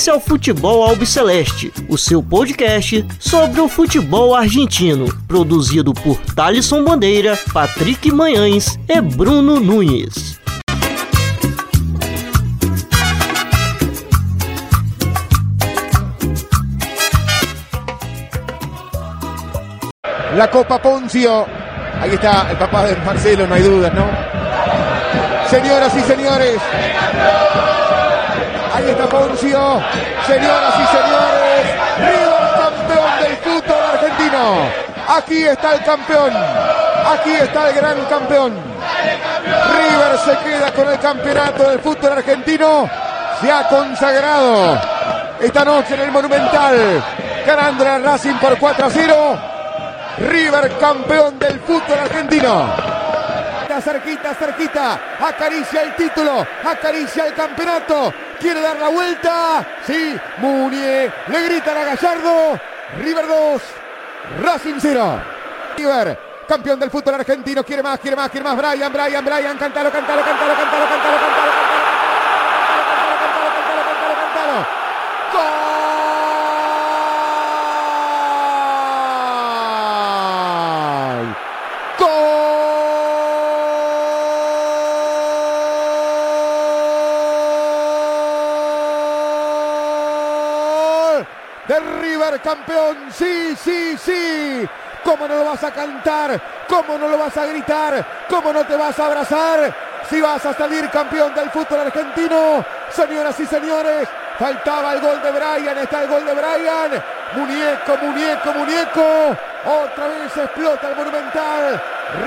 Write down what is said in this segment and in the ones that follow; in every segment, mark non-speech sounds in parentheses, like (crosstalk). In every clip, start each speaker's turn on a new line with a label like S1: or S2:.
S1: Esse é o Futebol Albiceleste, o seu podcast sobre o futebol argentino, produzido por Thalisson Bandeira, Patrick Manhães e Bruno Nunes.
S2: La Copa Poncio. Ahí está el papá de Marcelo, no hay dudas, ¿no? Señoras y señores. Ahí está Poncio. Señoras y señores. River campeón del fútbol argentino. Aquí está el campeón. Aquí está el gran campeón. River se queda con el campeonato del fútbol argentino. Se ha consagrado esta noche en el Monumental. Ganando Racing por 4 a 0. River campeón del fútbol argentino. Cerquita, cerquita. Acaricia el título. Acaricia el campeonato. Quiere dar la vuelta. Sí, Munier. Le gritan a Gallardo. River 2. Racing 0. River, campeón del fútbol argentino. Quiere más, quiere más, quiere más. Brian, Brian, Brian. Cantalo, cantalo, cantalo, cantalo, cantalo, cantalo, cantalo. ¡Gol! ¡Gol! De Campeón, sí, sí, sí. ¿Cómo no lo vas a cantar? ¿Cómo no lo vas a gritar? ¿Cómo no te vas a abrazar? Si vas a salir campeón del fútbol argentino, señoras y señores, faltaba el gol de Brian, está el gol de Brian. Muñeco, muñeco, muñeco. Otra vez explota el Monumental.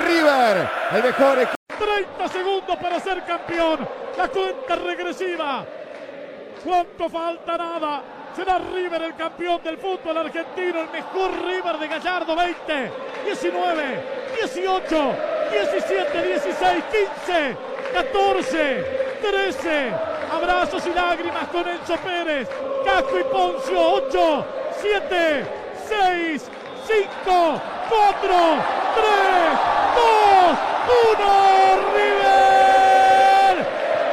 S2: River, el mejor equipo.
S3: 30 segundos para ser campeón. La cuenta regresiva. ¿Cuánto falta? Nada. Será River el campeón del fútbol argentino, el mejor River de Gallardo. 20, 19, 18, 17, 16, 15, 14, 13. Abrazos y lágrimas con Enzo Pérez, Casco y Poncio. 8, 7, 6, 5, 4, 3, 2, 1. River,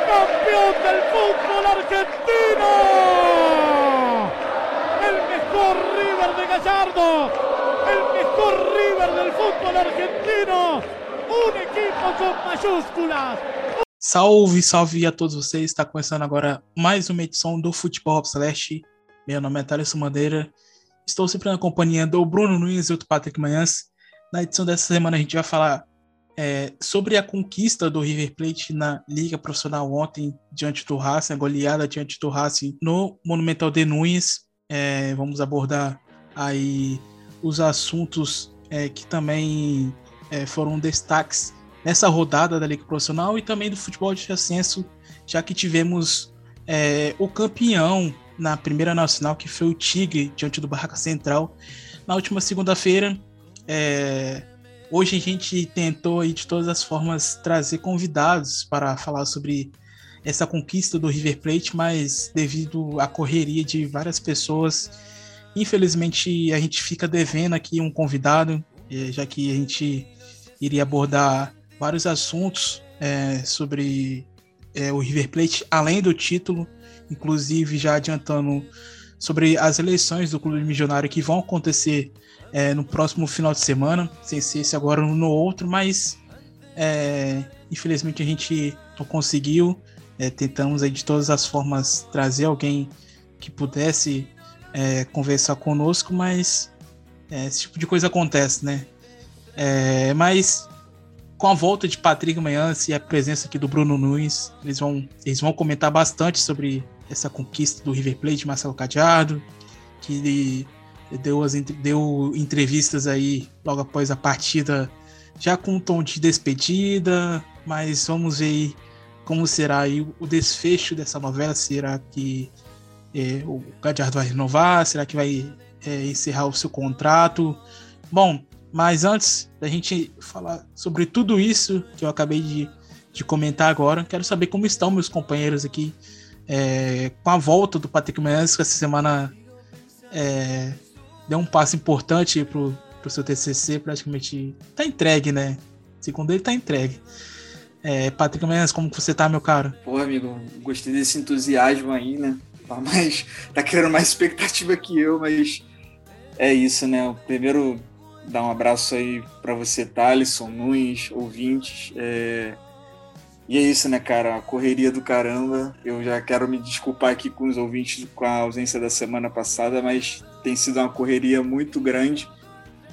S3: campeón del fútbol argentino. Gallardo. El mejor River del fútbol argentino. Equipo.
S4: Salve, salve a todos vocês. Está começando agora mais uma edição do Futebol Hub Celeste. Meu nome é Thales Madeira. Estou sempre na companhia do Bruno Nunes e do Patrick Manhãs. Na edição dessa semana a gente vai falar é, sobre a conquista do River Plate na Liga Profissional ontem diante do Racing, a goleada diante do Racing no Monumental de Nunes. É, vamos abordar aí os assuntos é, que também é, foram destaques nessa rodada da Liga Profissional e também do futebol de ascenso, já que tivemos é, o campeão na Primeira Nacional, que foi o Tigre, diante do Barraca Central, na última segunda-feira. É, hoje a gente tentou aí, de todas as formas trazer convidados para falar sobre essa conquista do River Plate, mas devido à correria de várias pessoas, infelizmente a gente fica devendo aqui um convidado, é, já que a gente iria abordar vários assuntos é, sobre é, o River Plate, além do título, inclusive já adiantando sobre as eleições do Clube Milionário que vão acontecer é, no próximo final de semana, sem ser esse agora no outro, mas é, infelizmente a gente não conseguiu. É, tentamos aí de todas as formas trazer alguém que pudesse é, conversar conosco, mas é, esse tipo de coisa acontece, né? É, mas com a volta de Patrick Manhãs e a presença aqui do Bruno Nunes, eles vão, eles vão comentar bastante sobre essa conquista do River Plate de Marcelo Cadiardo, que deu, as, deu entrevistas aí logo após a partida, já com um tom de despedida, mas vamos ver como será aí o desfecho dessa novela. Será que é, o Cadiardo vai renovar? Será que vai é, encerrar o seu contrato? Bom, mas antes da gente falar sobre tudo isso que eu acabei de, de comentar agora, quero saber como estão meus companheiros aqui é, com a volta do Patrick Menezes, que essa semana é, deu um passo importante pro, pro seu TCC, praticamente tá entregue, né? Segundo ele, tá entregue. É, Patrick Menezes, como você tá, meu caro?
S5: Porra, amigo, gostei desse entusiasmo aí, né? Tá mais tá criando mais expectativa que eu, mas é isso, né? Primeiro dar um abraço aí para você, Thalisson, Nunes, ouvintes. É... E é isso, né, cara? A correria do caramba. Eu já quero me desculpar aqui com os ouvintes com a ausência da semana passada, mas tem sido uma correria muito grande.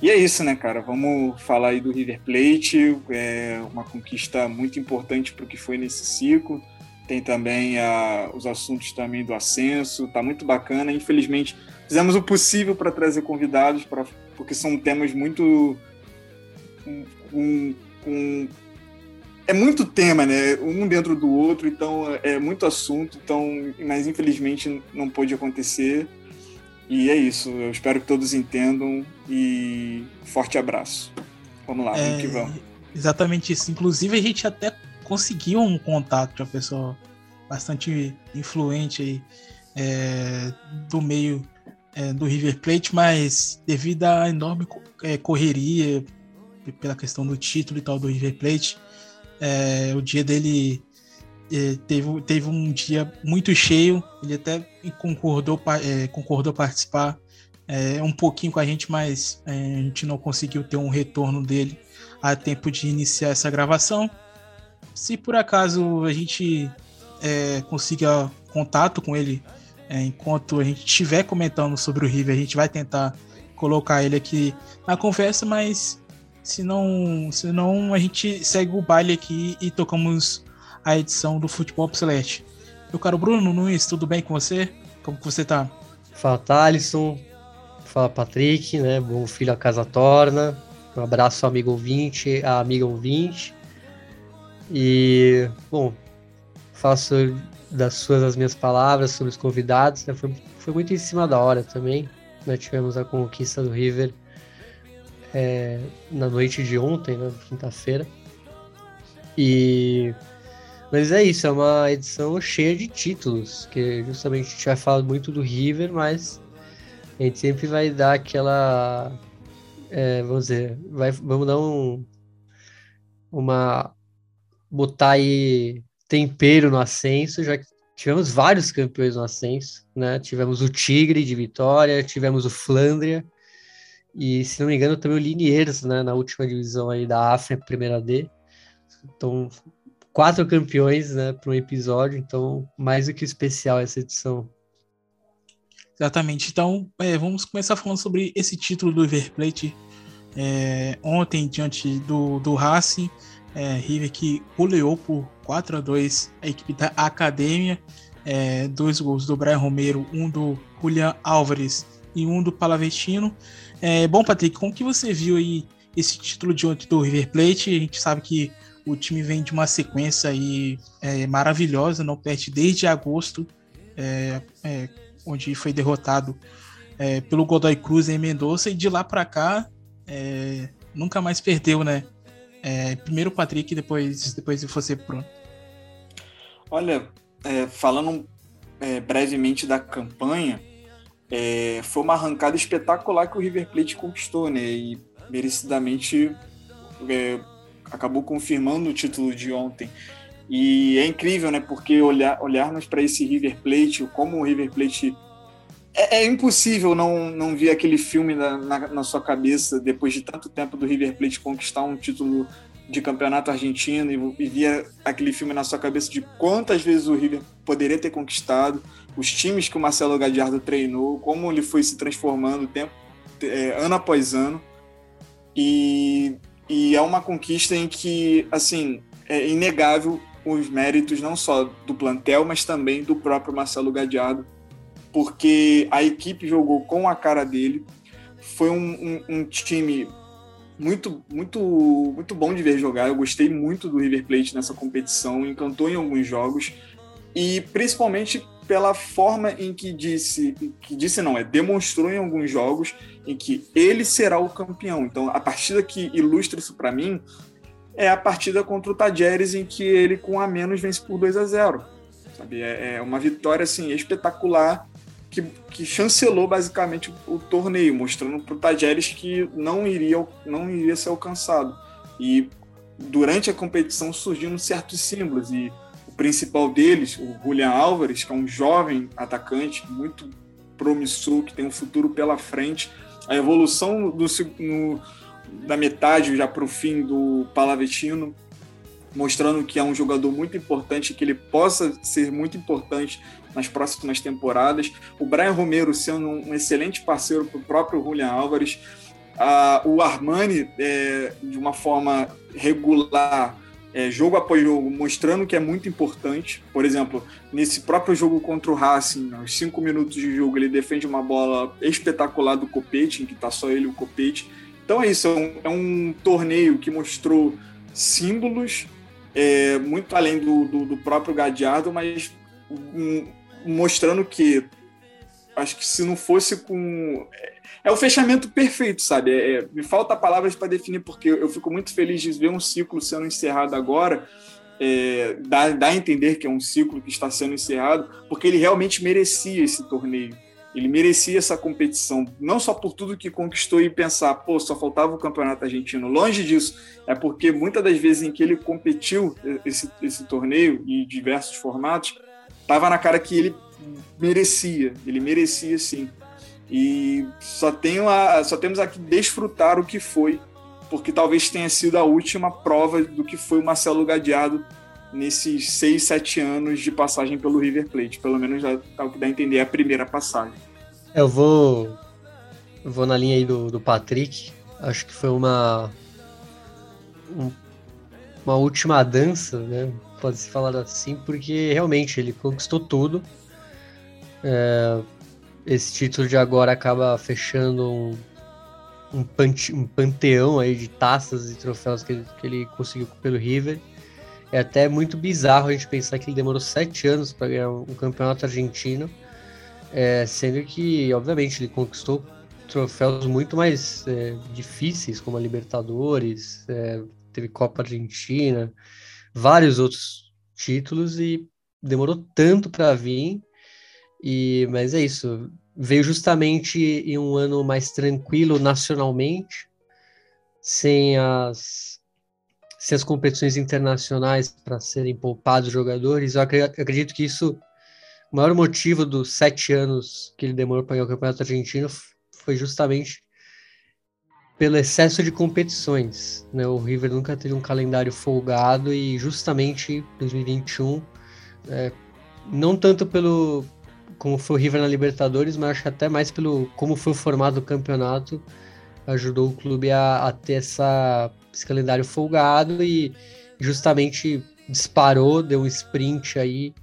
S5: E é isso, né, cara? Vamos falar aí do River Plate, é uma conquista muito importante para o que foi nesse ciclo. Tem também a, os assuntos também do ascenso, tá muito bacana. Infelizmente, fizemos o possível para trazer convidados, pra, porque são temas muito. Um, um, é muito tema, né? Um dentro do outro, então é muito assunto, então, mas infelizmente não pôde acontecer. E é isso, eu espero que todos entendam e forte abraço. Vamos lá, é, vamos que vamos.
S4: Exatamente isso. Inclusive, a gente até conseguiu um contato de uma pessoa bastante influente aí, é, do meio é, do River Plate, mas devido à enorme é, correria pela questão do título e tal do River Plate, é, o dia dele é, teve, teve um dia muito cheio, ele até concordou, é, concordou participar é, um pouquinho com a gente, mas é, a gente não conseguiu ter um retorno dele a tempo de iniciar essa gravação. Se por acaso a gente é, consiga contato com ele é, enquanto a gente estiver comentando sobre o River, a gente vai tentar colocar ele aqui na conversa, mas se não, se não a gente segue o baile aqui e tocamos a edição do Futebol Celeste. Meu caro Bruno Nunes, tudo bem com você? Como que você tá?
S6: Fala Thalisson, fala Patrick, né? Bom filho a casa torna. Um abraço amigo ouvinte, a amiga ouvinte. E, bom, faço das suas as minhas palavras sobre os convidados, né? Foi, foi muito em cima da hora também. Né? Tivemos a conquista do River é, na noite de ontem, né? Quinta-feira. E mas é isso, é uma edição cheia de títulos, que justamente a gente vai falar muito do River, mas a gente sempre vai dar aquela. É, vamos dizer, vai, vamos dar um. Uma. Botar aí tempero no ascenso, já que tivemos vários campeões no ascenso, né? Tivemos o Tigre de Vitória, tivemos o Flandria, e se não me engano também o Liniers, né? Na última divisão aí da África, primeira D. Então, quatro campeões, né, para um episódio, então mais do que especial essa edição.
S4: Exatamente. Então, é, vamos começar falando sobre esse título do River Plate. É, ontem, diante do, do Racing, é, River que goleou por 4 a 2 a equipe da Academia. É, dois gols do Brian Romero, um do Julian Álvares e um do Palavestino. É, bom, Patrick, como que você viu aí esse título de ontem do River Plate? A gente sabe que o time vem de uma sequência aí é, maravilhosa, não perde desde agosto, é, é, onde foi derrotado é, pelo Godoy Cruz em Mendoza, e de lá para cá é, nunca mais perdeu, né? É, primeiro o Patrick, depois, depois você, Bruno.
S5: Olha, falando brevemente da campanha, foi uma arrancada espetacular que o River Plate conquistou, né? E merecidamente acabou confirmando o título de ontem. E é incrível, né? Porque olhar, olharmos para esse River Plate, como o River Plate. É, é, impossível não, não ver aquele filme na, na, na, sua cabeça depois de tanto tempo do River Plate conquistar um título de campeonato argentino e, e via aquele filme na sua cabeça de quantas vezes o River poderia ter conquistado, os times que o Marcelo Gadiardo treinou, como ele foi se transformando tempo, é, ano após ano. E e é uma conquista em que, assim, é inegável os méritos não só do plantel, mas também do próprio Marcelo Gadiardo, porque a equipe jogou com a cara dele. Foi um, um, um time muito, muito, muito bom de ver jogar. Eu gostei muito do River Plate nessa competição, encantou em alguns jogos e principalmente pela forma em que disse, que disse não, é demonstrou em alguns jogos em que ele será o campeão. Então, a partida que ilustra isso para mim é a partida contra o Tajeres em que ele com a menos vence por 2 a 0. Sabe? É, é uma vitória assim espetacular que, que chancelou basicamente o, o torneio, mostrando para o Tajeres que não iria não iria ser alcançado. E durante a competição surgiram certos símbolos e principal deles, o Julian Álvares, que é um jovem atacante muito promissor, que tem um futuro pela frente. A evolução do, no, da metade já para o fim do Palavecino, mostrando que é um jogador muito importante, que ele possa ser muito importante nas próximas temporadas. O Brian Romero sendo um excelente parceiro para o próprio Julian Álvares. Ah, o Armani, é, de uma forma regular, é, jogo após jogo, mostrando que é muito importante. Por exemplo, nesse próprio jogo contra o Racing, aos cinco minutos de jogo, ele defende uma bola espetacular do Copete, em que está só ele o Copete. Então é isso, é um, é um torneio que mostrou símbolos, é, muito além do, do, do próprio Gadiardo, mas um, mostrando que acho que se não fosse com. É, é o fechamento perfeito, sabe? É, é me falta palavras para definir, porque eu fico muito feliz de ver um ciclo sendo encerrado agora. É, dá, dá a entender que é um ciclo que está sendo encerrado, porque ele realmente merecia esse torneio. Ele merecia essa competição, não só por tudo que conquistou e pensar, pô, só faltava o campeonato argentino. Longe disso, é porque muitas das vezes em que ele competiu esse, esse torneio em diversos formatos, tava na cara que ele merecia, ele merecia sim. E só, tenho a, só temos aqui desfrutar o que foi, porque talvez tenha sido a última prova do que foi o Marcelo Gadiardo nesses seis, sete anos de passagem pelo River Plate. Pelo menos é o que dá a entender é a primeira passagem.
S6: Eu vou, vou na linha aí do, do Patrick. Acho que foi uma uma última dança, né? Pode-se falar assim, porque realmente ele conquistou tudo. É, esse título de agora acaba fechando um, um, pante, um, panteão aí de taças e troféus que ele, que ele conseguiu pelo River. É até muito bizarro a gente pensar que ele demorou sete anos para ganhar um campeonato argentino, é, sendo que, obviamente, ele conquistou troféus muito mais é, difíceis, como a Libertadores, é, teve Copa Argentina, vários outros títulos e demorou tanto para vir. E mas é isso, veio justamente em um ano mais tranquilo nacionalmente, sem as sem as competições internacionais para serem poupados jogadores. Eu acredito que isso o maior motivo dos sete anos que ele demorou para ganhar o campeonato argentino foi justamente pelo excesso de competições. Né? O River nunca teve um calendário folgado e justamente 2021, é, não tanto pelo como foi o River na Libertadores, mas acho que até mais pelo como foi o formato do campeonato, ajudou o clube a, a ter essa, esse calendário folgado e justamente disparou, deu um sprint aí.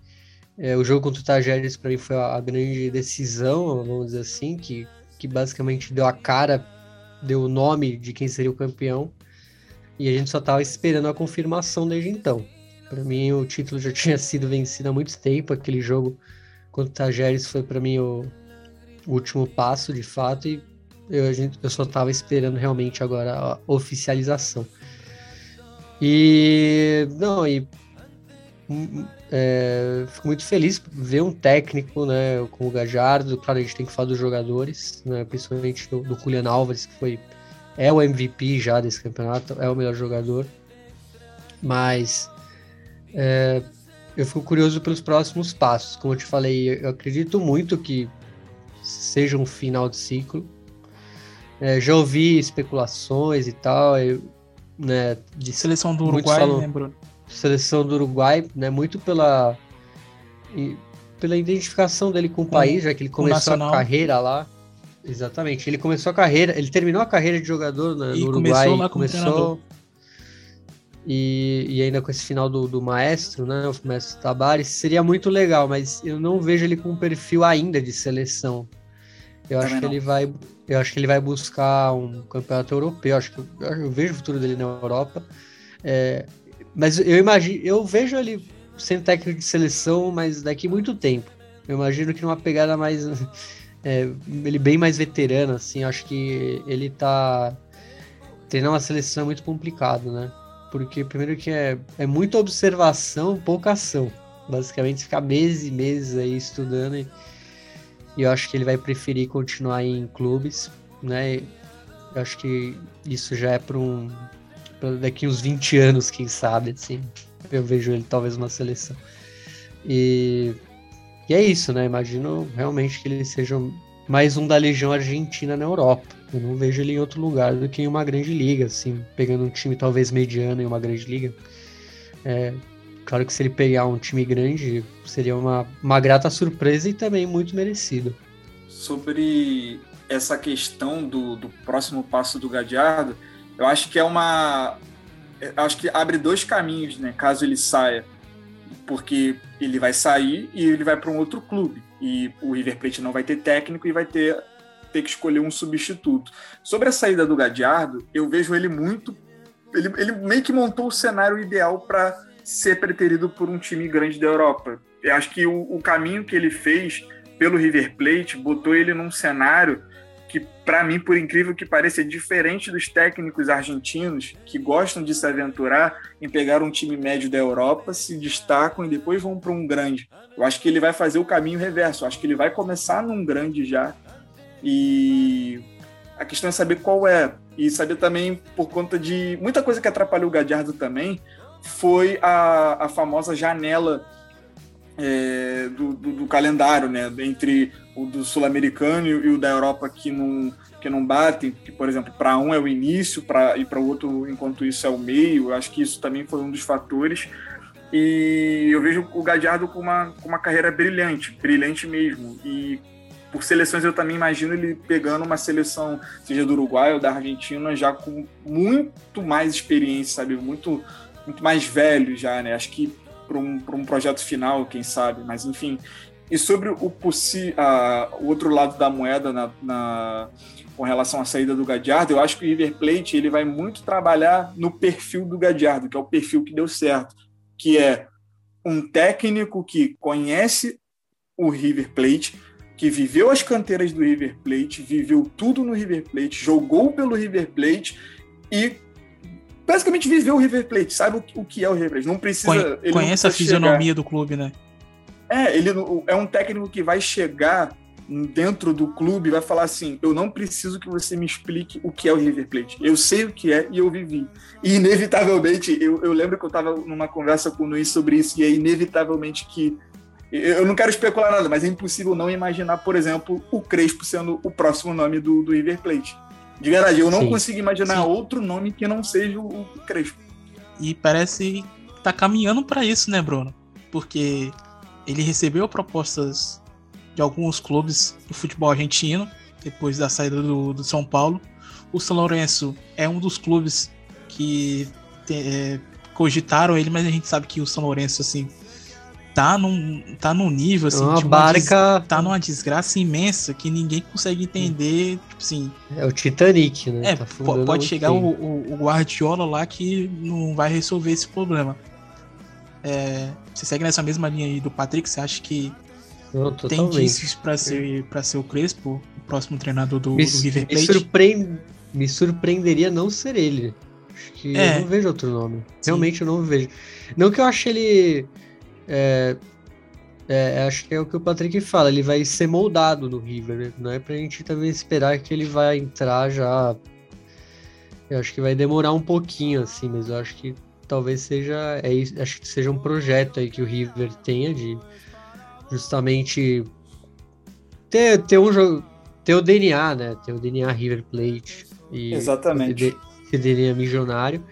S6: É, o jogo contra o Tajeres para mim foi a, a grande decisão, vamos dizer assim, que, que basicamente deu a cara deu o nome de quem seria o campeão. E a gente só estava esperando a confirmação desde então. Para mim, o título já (laughs) tinha sido vencido há muito tempo. Aquele jogo contra o Tajeres foi para mim o, último passo, de fato. E eu, gente, eu só estava esperando realmente agora a oficialização. E não, e é, fico muito feliz por ver um técnico, né, como o Gajardo. Claro, a gente tem que falar dos jogadores, né, principalmente do, do Julian Alves, que foi é o MVP já desse campeonato, é o melhor jogador. Mas é, eu fico curioso pelos próximos passos. Como eu te falei, eu acredito muito que seja um final de ciclo. É, já ouvi especulações e tal, eu, né,
S4: de seleção do Uruguai, falam, né, Bruno?
S6: Seleção do Uruguai, né, muito pela pela identificação dele com o país, já que ele começou a carreira lá. Exatamente, ele começou a carreira, ele terminou a carreira de jogador no, no Uruguai, começou, começou e, e, ainda com esse final do, do maestro, né, o maestro Tabares, seria muito legal, mas eu não vejo ele com um perfil ainda de seleção. Eu acho que ele vai, eu acho que ele vai buscar um campeonato europeu. Acho que eu, eu vejo o futuro dele na Europa. É, mas eu imagino, eu vejo ele sendo técnico de seleção, mas daqui muito tempo. Eu imagino que numa pegada mais. (laughs) É, ele bem mais veterano, assim, acho que ele tá. Treinar uma seleção é muito complicado, né? Porque, primeiro, que é, é muita observação, pouca ação. Basicamente, ficar meses e meses aí estudando. E, e eu acho que ele vai preferir continuar em clubes, né? Eu acho que isso já é para um, daqui uns 20 anos, quem sabe, assim. Eu vejo ele talvez uma seleção. E, e é isso, né? Imagino realmente que ele seja mais um da Legião Argentina na Europa. Eu não vejo ele em outro lugar do que em uma grande liga, assim, pegando um time talvez mediano em uma grande liga. É, claro que se ele pegar um time grande, seria uma, uma grata surpresa e também muito merecido.
S5: Sobre essa questão do, do próximo passo do Gadiardo, eu acho que é uma. acho que abre dois caminhos, né? Caso ele saia. Porque ele vai sair e ele vai para um outro clube. E o River Plate não vai ter técnico e vai ter, ter que escolher um substituto. Sobre a saída do Gadiardo, eu vejo ele muito. Ele, ele meio que montou o cenário ideal para ser preterido por um time grande da Europa. Eu acho que o, o caminho que ele fez pelo River Plate botou ele num cenário que, para mim, por incrível que pareça, é diferente dos técnicos argentinos que gostam de se aventurar em pegar um time médio da Europa, se destacam e depois vão para um grande. Eu acho que ele vai fazer o caminho reverso. Eu acho que ele vai começar num grande já. E a questão é saber qual é. E saber também, por conta de muita coisa que atrapalhou o Gadiardo também, foi a, a famosa janela é, do, do, do, calendário, né? Entre o do sul-americano e, o da Europa que não, que não batem, que, por exemplo, para um é o início pra, e para o outro, enquanto isso, é o meio. Eu acho que isso também foi um dos fatores. E eu vejo o Gadiardo com uma, com uma carreira brilhante, brilhante mesmo. E por seleções eu também imagino ele pegando uma seleção, seja do Uruguai ou da Argentina, já com muito mais experiência, sabe? Muito, muito mais velho já, né? Acho que para um, um projeto final, quem sabe, mas enfim. E sobre o, o outro lado da moeda na, na, com relação à saída do Gadiardo, eu acho que o River Plate ele vai muito trabalhar no perfil do Gadiardo, que é o perfil que deu certo, que é um técnico que conhece o River Plate, que viveu as canteiras do River Plate, viveu tudo no River Plate, jogou pelo River Plate e basicamente viveu o River Plate, sabe o, que é o River Plate. Não precisa.
S4: Conhe, conhece
S5: a
S4: fisionomia chegar. do clube, né?
S5: É, ele é um técnico que vai chegar dentro do clube e vai falar assim: eu não preciso que você me explique o que é o River Plate. Eu sei o que é e eu vivi. E inevitavelmente, eu, eu lembro que eu estava numa conversa com o Luiz sobre isso, e é inevitavelmente que. Eu não quero especular nada, mas é impossível não imaginar, por exemplo, o Crespo sendo o próximo nome do, do River Plate. De verdade, eu não Sim. consigo imaginar Sim. outro nome que não seja o Crespo.
S4: E parece tá caminhando para isso, né, Bruno? Porque ele recebeu propostas de alguns clubes do futebol argentino depois da saída do, do São Paulo. O São Lourenço é um dos clubes que te, é, cogitaram ele, mas a gente sabe que o São Lourenço assim tá num, tá num nível assim,
S6: uma barca
S4: des, tá numa desgraça imensa que ninguém consegue entender, tipo assim.
S6: É o Titanic, né?
S4: É, tá pode chegar o, o, o, Guardiola lá que não vai resolver esse problema. É, você segue nessa mesma linha aí do Patrick, você acha que não, tem indícios para ser para ser o Crespo, o próximo treinador do,
S6: me,
S4: do River
S6: Plate? Me, surpreend, me surpreenderia não ser ele. Acho que é. eu não vejo outro nome. Realmente Sim. eu não vejo. Não que eu ache ele é, é, acho que é o que o Patrick fala, ele vai ser moldado no River, né? Não é pra gente também esperar que ele vai entrar já. Eu acho que vai demorar um pouquinho, assim, mas eu acho que talvez seja. É, acho que seja um projeto aí que o River tenha de justamente ter, ter um jogo. Ter o DNA, né? Ter o DNA River Plate.
S5: E Exatamente.
S6: Esse DNA milionário.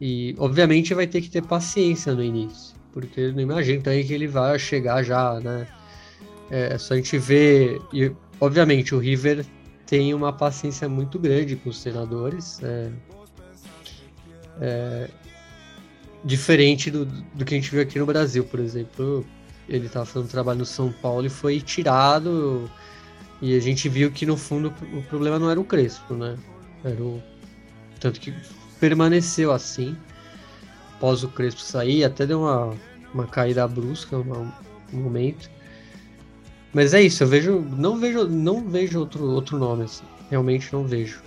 S6: E obviamente vai ter que ter paciência no início porque não imagino também que ele vai chegar já, né? É, é só a gente ver. E, obviamente, o River tem uma paciência muito grande com os treinadores. É, é, diferente do, do que a gente viu aqui no Brasil, por exemplo. Ele estava fazendo trabalho no São Paulo e foi tirado. E a gente viu que no fundo o problema não era o Crespo, né? Era o. Tanto que permaneceu assim após o Crespo sair, até deu uma, uma caída brusca um momento. Mas é isso, eu vejo. Não vejo, não vejo outro, outro nome, assim. Realmente não vejo.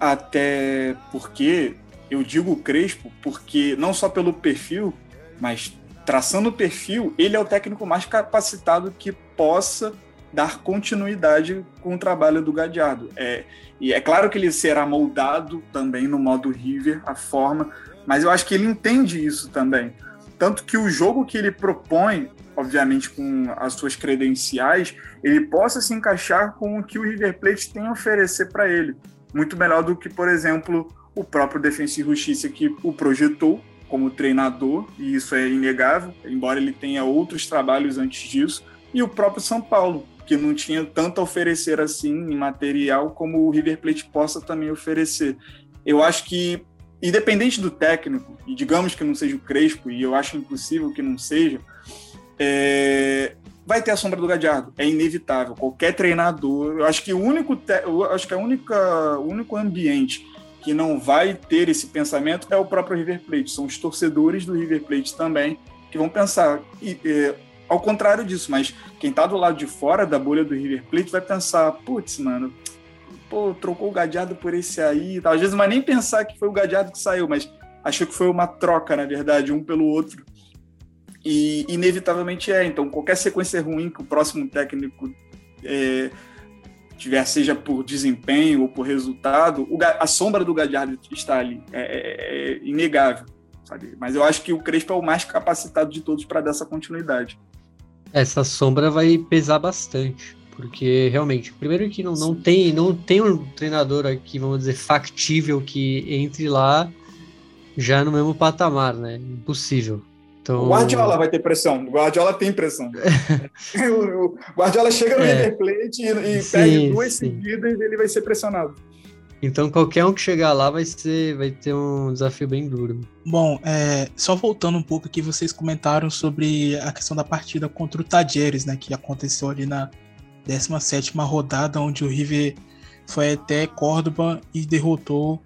S5: Até porque eu digo Crespo, porque não só pelo perfil, mas traçando o perfil, ele é o técnico mais capacitado que possa dar continuidade com o trabalho do Gadiardo. É, e é claro que ele será moldado também no modo River, a forma, mas eu acho que ele entende isso também. Tanto que o jogo que ele propõe, obviamente com as suas credenciais, ele possa se encaixar com o que o River Plate tem a oferecer para ele. Muito melhor do que, por exemplo, o próprio Defensa e Justiça que o projetou como treinador, e isso é inegável, embora ele tenha outros trabalhos antes disso, e o próprio São Paulo, que não tinha tanto a oferecer assim em material como o River Plate possa também oferecer. Eu acho que, independente do técnico, e digamos que não seja o Crespo, e eu acho impossível que não seja, é, vai ter a sombra do Gadiardo, é inevitável. Qualquer treinador, eu acho que o único, eu acho que a única, o único ambiente que não vai ter esse pensamento é o próprio River Plate. São os torcedores do River Plate também que vão pensar. E, é, ao contrário disso, mas quem está do lado de fora da bolha do River Plate vai pensar, putz, mano, pô, trocou o Gadiardo por esse aí. Às vezes não vai nem pensar que foi o Gadiardo que saiu, mas achou que foi uma troca, na verdade, um pelo outro. E inevitavelmente é. Então, qualquer sequência ruim que o próximo técnico é, tiver, seja por desempenho ou por resultado, a sombra do Gadiardo está ali. É, é, é inegável. Sabe? Mas eu acho que o Crespo é o mais capacitado de todos para dar essa continuidade.
S6: Essa sombra vai pesar bastante. Porque realmente, primeiro que não, não, tem, não tem um treinador aqui, vamos dizer, factível que entre lá já no mesmo patamar, né? Impossível.
S5: Então... O Guardiola vai ter pressão. O Guardiola tem pressão. (laughs) o Guardiola chega no é. River Plate e, e sim, perde duas sim. seguidas e ele vai ser pressionado.
S6: Então qualquer um que chegar lá vai ser, vai ter um desafio bem duro.
S4: Bom, é, só voltando um pouco aqui, vocês comentaram sobre a questão da partida contra o Tajeres, né, que aconteceu ali na 17 rodada, onde o River foi até Córdoba e derrotou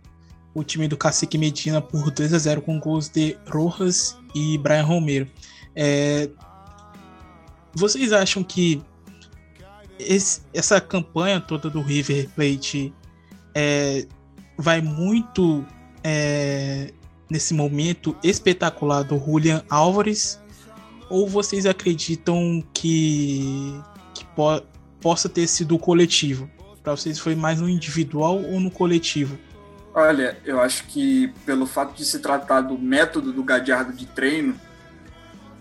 S4: o time do Cacique Medina por 2 a 0 com gols de Rojas e Brian Romero. É, vocês acham que esse, essa campanha toda do River Plate é, vai muito é, nesse momento espetacular do Julian Álvares? Ou vocês acreditam que, que possa ter sido coletivo? Para vocês foi mais no individual ou no coletivo?
S5: Olha, eu acho que pelo fato de se tratar do método do Gadiardo de treino,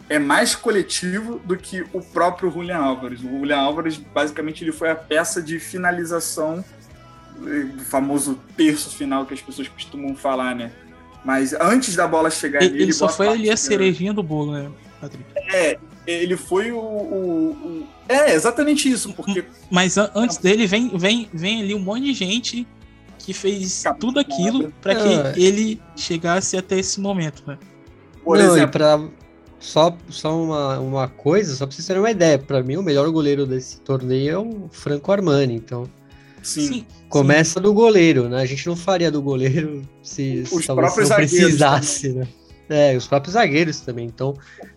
S5: é mais coletivo do que o próprio Julian Álvares. O Julian Álvares, basicamente, ele foi a peça de finalização do famoso terço final que as pessoas costumam falar, né? Mas antes da bola chegar
S4: ele, nele... Ele só foi ali a cerejinha do bolo, né,
S5: Patrick? É, ele foi o, o, o... É, exatamente isso, porque...
S4: Mas antes dele vem, vem, vem ali um monte de gente que fez tudo aquilo para que é. ele chegasse até esse momento, né?
S6: Por Não, exemplo, pra, só, só uma, uma coisa, só pra vocês terem uma ideia, para mim o melhor goleiro desse torneio é o Franco Armani, então.
S5: Sim.
S6: Começa sim. do goleiro, né? A gente não faria do goleiro se,
S5: os próprios não precisasse,
S6: né? É, os próprios zagueiros também, então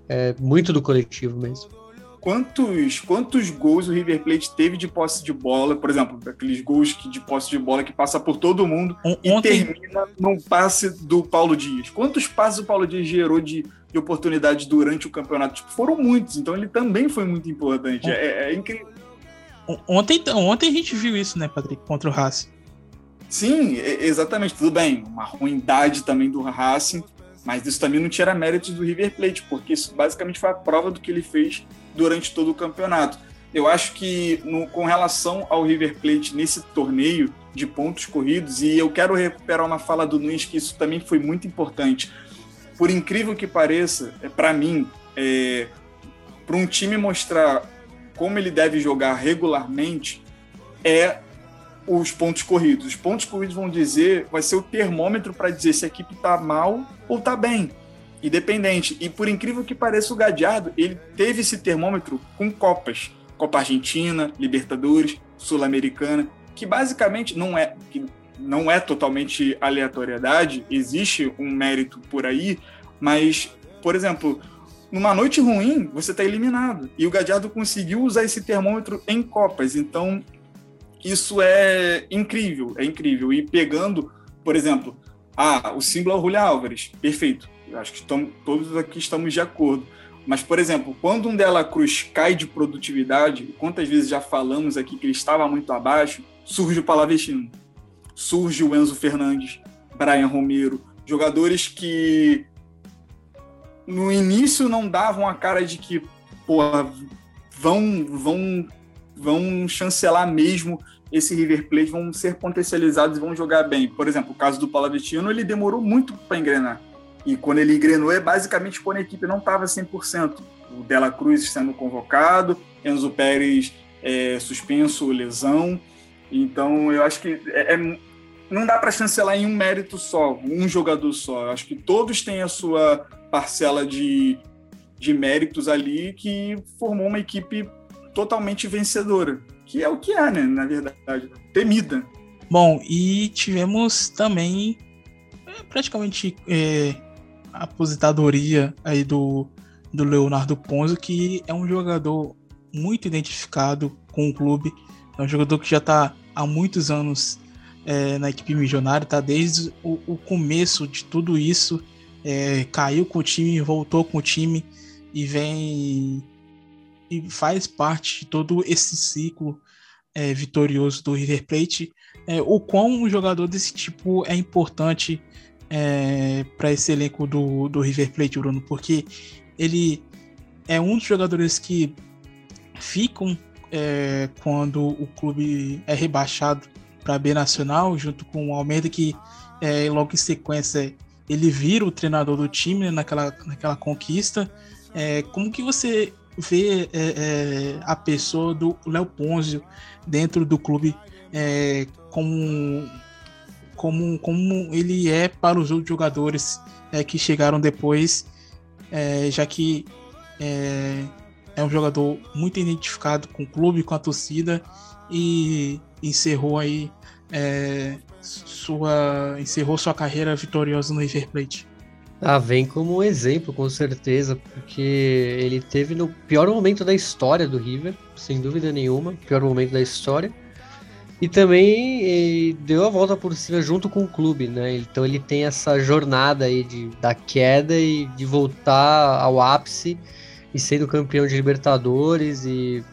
S6: é muito do coletivo mesmo
S5: quantos, quantos gols o River Plate teve de posse de bola, por exemplo, aqueles gols que, de posse de bola que passa por todo mundo Ontem... e termina num passe do Paulo Dias. Quantos passes o Paulo Dias gerou de, de oportunidades durante o campeonato? Tipo, foram muitos, então ele também foi muito importante. É, é incrível.
S4: Ontem, ontem a gente viu isso, né, Patrick, contra o Racing.
S5: Sim, exatamente. Tudo bem, uma ruindade também do Racing, mas isso também não tira méritos do River Plate, porque isso basicamente foi a prova do que ele fez durante todo o campeonato. Eu acho que no, com relação ao River Plate nesse torneio de pontos corridos, e eu quero recuperar uma fala do Nunes, que isso também foi muito importante. Por incrível que pareça, é, para mim, é, para um time mostrar como ele deve jogar regularmente, é os pontos corridos. Os pontos corridos vão dizer, vai ser o termômetro para dizer se a equipe está mal ou está bem independente. E por incrível que pareça, o Gadiardo, ele teve esse termômetro com Copas. Copa Argentina, Libertadores, Sul-Americana, que basicamente não é, que não é totalmente aleatoriedade, existe um mérito por aí, mas, por exemplo, numa noite ruim, você está eliminado. E o Gadiardo conseguiu usar esse termômetro em Copas. Então, isso é incrível, é incrível. E pegando, por exemplo, ah, o símbolo é o Julián Álvares, perfeito acho que estamos, todos aqui estamos de acordo. Mas, por exemplo, quando um Dela Cruz cai de produtividade, quantas vezes já falamos aqui que ele estava muito abaixo, surge o Palavestino, surge o Enzo Fernandes, Brian Romero, jogadores que no início não davam a cara de que, porra, vão, vão, vão chancelar mesmo esse River Plate, vão ser potencializados e vão jogar bem. Por exemplo, o caso do Palavitino, ele demorou muito para engrenar. E quando ele engrenou é basicamente quando a equipe não estava 100%. O Dela Cruz sendo convocado, Enzo Pérez é, suspenso, lesão. Então, eu acho que é, é não dá para chancelar em um mérito só, um jogador só. Eu acho que todos têm a sua parcela de, de méritos ali que formou uma equipe totalmente vencedora, que é o que é, né, na verdade, temida.
S4: Bom, e tivemos também é, praticamente é, a aposentadoria aí do, do Leonardo Ponzo, que é um jogador muito identificado com o clube, é um jogador que já está há muitos anos é, na equipe milionária, tá desde o, o começo de tudo isso. É, caiu com o time, voltou com o time e vem e faz parte de todo esse ciclo é, vitorioso do River Plate. É, o quão um jogador desse tipo é importante é, para esse elenco do, do River Plate, Bruno, porque ele é um dos jogadores que ficam é, quando o clube é rebaixado para a B Nacional, junto com o Almeida, que é, logo em sequência ele vira o treinador do time né, naquela, naquela conquista. É, como que você vê é, é a pessoa do Léo Ponzio dentro do clube é, como, como, como ele é para os outros jogadores é, que chegaram depois, já que é um jogador muito identificado com o clube, com a torcida e encerrou aí é, sua encerrou sua carreira vitoriosa no River Plate?
S6: Ah, vem como um exemplo, com certeza, porque ele teve no pior momento da história do River, sem dúvida nenhuma, pior momento da história. E também deu a volta por cima junto com o clube, né? Então ele tem essa jornada aí de, da queda e de voltar ao ápice e sendo campeão de Libertadores e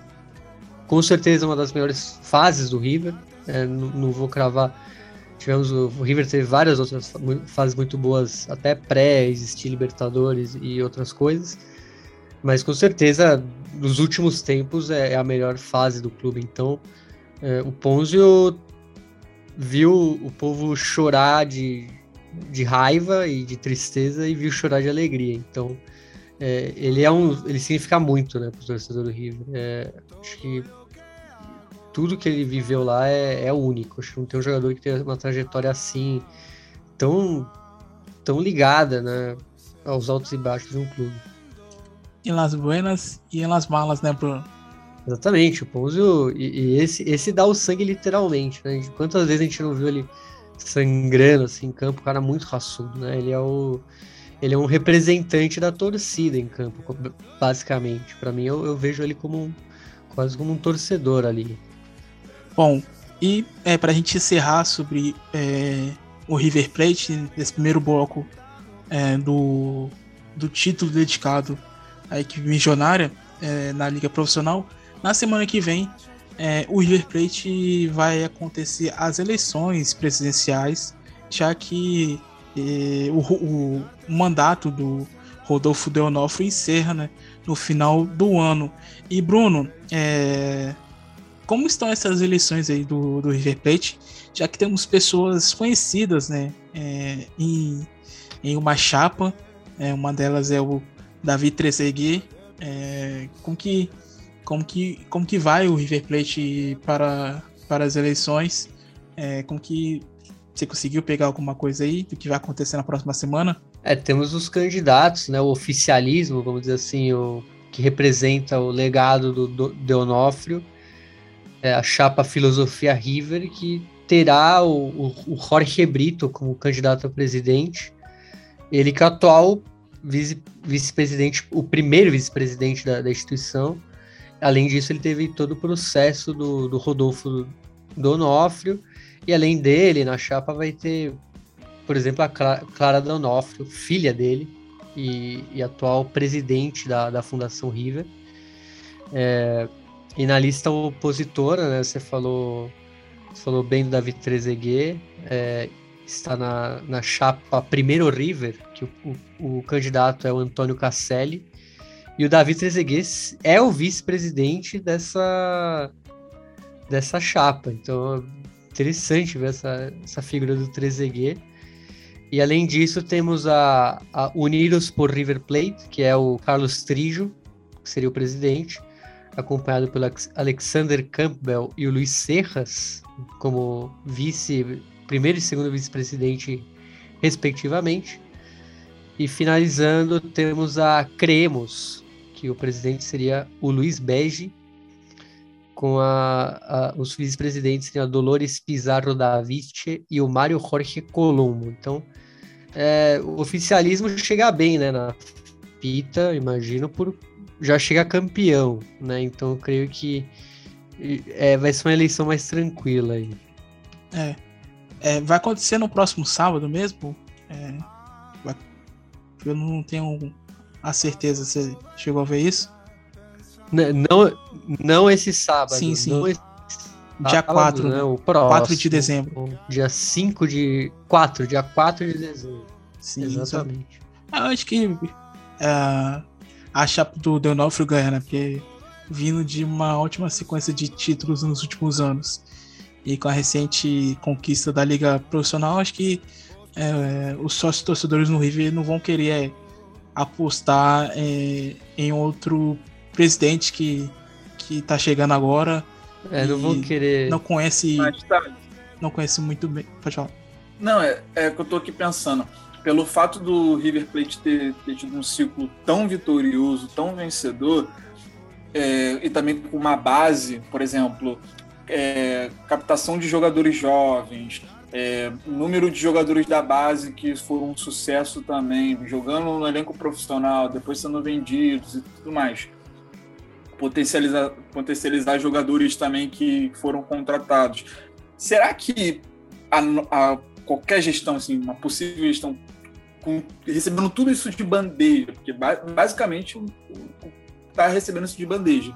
S6: com certeza uma das melhores fases do River. É, não, não, vou cravar. Tivemos o, o, River teve várias outras fases muito boas, até pré-existir Libertadores e outras coisas. Mas com certeza, nos últimos tempos, é, é a melhor fase do clube. Então, é, o Ponzio viu o povo chorar de, de raiva e de tristeza e viu chorar de alegria. Então, é, ele é um, ele significa muito, né, para o torcedor do River. É, acho que tudo que ele viveu lá é, é único. Acho que não tem um jogador que tenha uma trajetória assim, tão, tão ligada né, aos altos e baixos de um clube.
S4: Em Las Buenas e em Las Malas, né, Bruno?
S6: Exatamente, o Ponzio, e, e, esse, esse dá o sangue literalmente, né? Quantas vezes a gente não viu ele sangrando assim em campo, o cara muito raçudo, né? Ele é o ele é um representante da torcida em campo, basicamente. Para mim, eu, eu, vejo ele como um, quase como um torcedor ali.
S4: Bom, e é, para a gente encerrar sobre é, o River Plate, nesse primeiro bloco é, do, do título dedicado à equipe missionária é, na Liga Profissional, na semana que vem é, o River Plate vai acontecer as eleições presidenciais, já que é, o, o, mandato do Rodolfo Deonofrio encerra né, no final do ano. E Bruno, é, como estão essas eleições aí do, do River Plate, já que temos pessoas conhecidas, né, é, em, em uma chapa, é, uma delas é o Davi Trezeguet, é, como que como que como que vai o River Plate para para as eleições, é, como que você conseguiu pegar alguma coisa aí do que vai acontecer na próxima semana?
S6: É, temos os candidatos, né, o oficialismo, vamos dizer assim, o que representa o legado do, do Deonofrio, é, a chapa Filosofia River, que terá o, o, o Jorge Brito como candidato a presidente. Ele que é atual vice-presidente, vice o primeiro vice-presidente da, da, instituição. Além disso, ele teve todo o processo do, do Rodolfo Donofrio. E além dele, na chapa vai ter, por exemplo, a Clara Donofrio, filha dele, e, e atual presidente da, da Fundação River. É, e na lista opositora, né, você falou, falou bem do David Trezeguet, é, está na, na chapa Primeiro River, que o, o, o candidato é o Antônio Casselli, e o Davi Trezeguet é o vice-presidente dessa, dessa chapa. Então, interessante ver essa, essa figura do Trezeguet. E além disso, temos a, a Unidos por River Plate, que é o Carlos Trijo, que seria o presidente, acompanhado pelo Alexander Campbell e o Luiz Serras, como vice, primeiro e segundo vice-presidente, respectivamente. E finalizando, temos a Cremos, que o presidente seria o Luiz Bege, com a, a, os vice-presidentes seriam a Dolores Pizarro da Vice e o Mário Jorge Colombo. Então, é, o oficialismo chega bem né, na fita, imagino, por já chega campeão, né? Então eu creio que é, vai ser uma eleição mais tranquila aí.
S4: É. é vai acontecer no próximo sábado mesmo? É, vai, eu não tenho a certeza. Você chegou a ver isso?
S6: Não, não esse sábado.
S4: Sim, sim. Esse dia 4, né? O próximo, 4 de dezembro.
S6: Dia 5 de. 4, dia 4 de dezembro.
S4: Sim, exatamente. Eu acho que uh, a chapa do Deonofrio ganha, né? Porque vindo de uma ótima sequência de títulos nos últimos anos e com a recente conquista da Liga Profissional, acho que é, os sócios torcedores no River não vão querer apostar é, em outro presidente que, que tá chegando agora.
S6: É, não vão querer.
S4: Não conhece. Tá. Não conhece muito bem. Pode falar.
S5: Não, é, é que eu tô aqui pensando. Pelo fato do River Plate ter, ter tido um ciclo tão vitorioso, tão vencedor, é, e também com uma base, por exemplo, é, captação de jogadores jovens, é, número de jogadores da base que foram um sucesso também, jogando no elenco profissional, depois sendo vendidos e tudo mais. Potencializar, potencializar jogadores também que foram contratados. Será que a, a qualquer gestão, assim, uma possível gestão, com, recebendo tudo isso de bandeja, porque basicamente está recebendo isso de bandeja,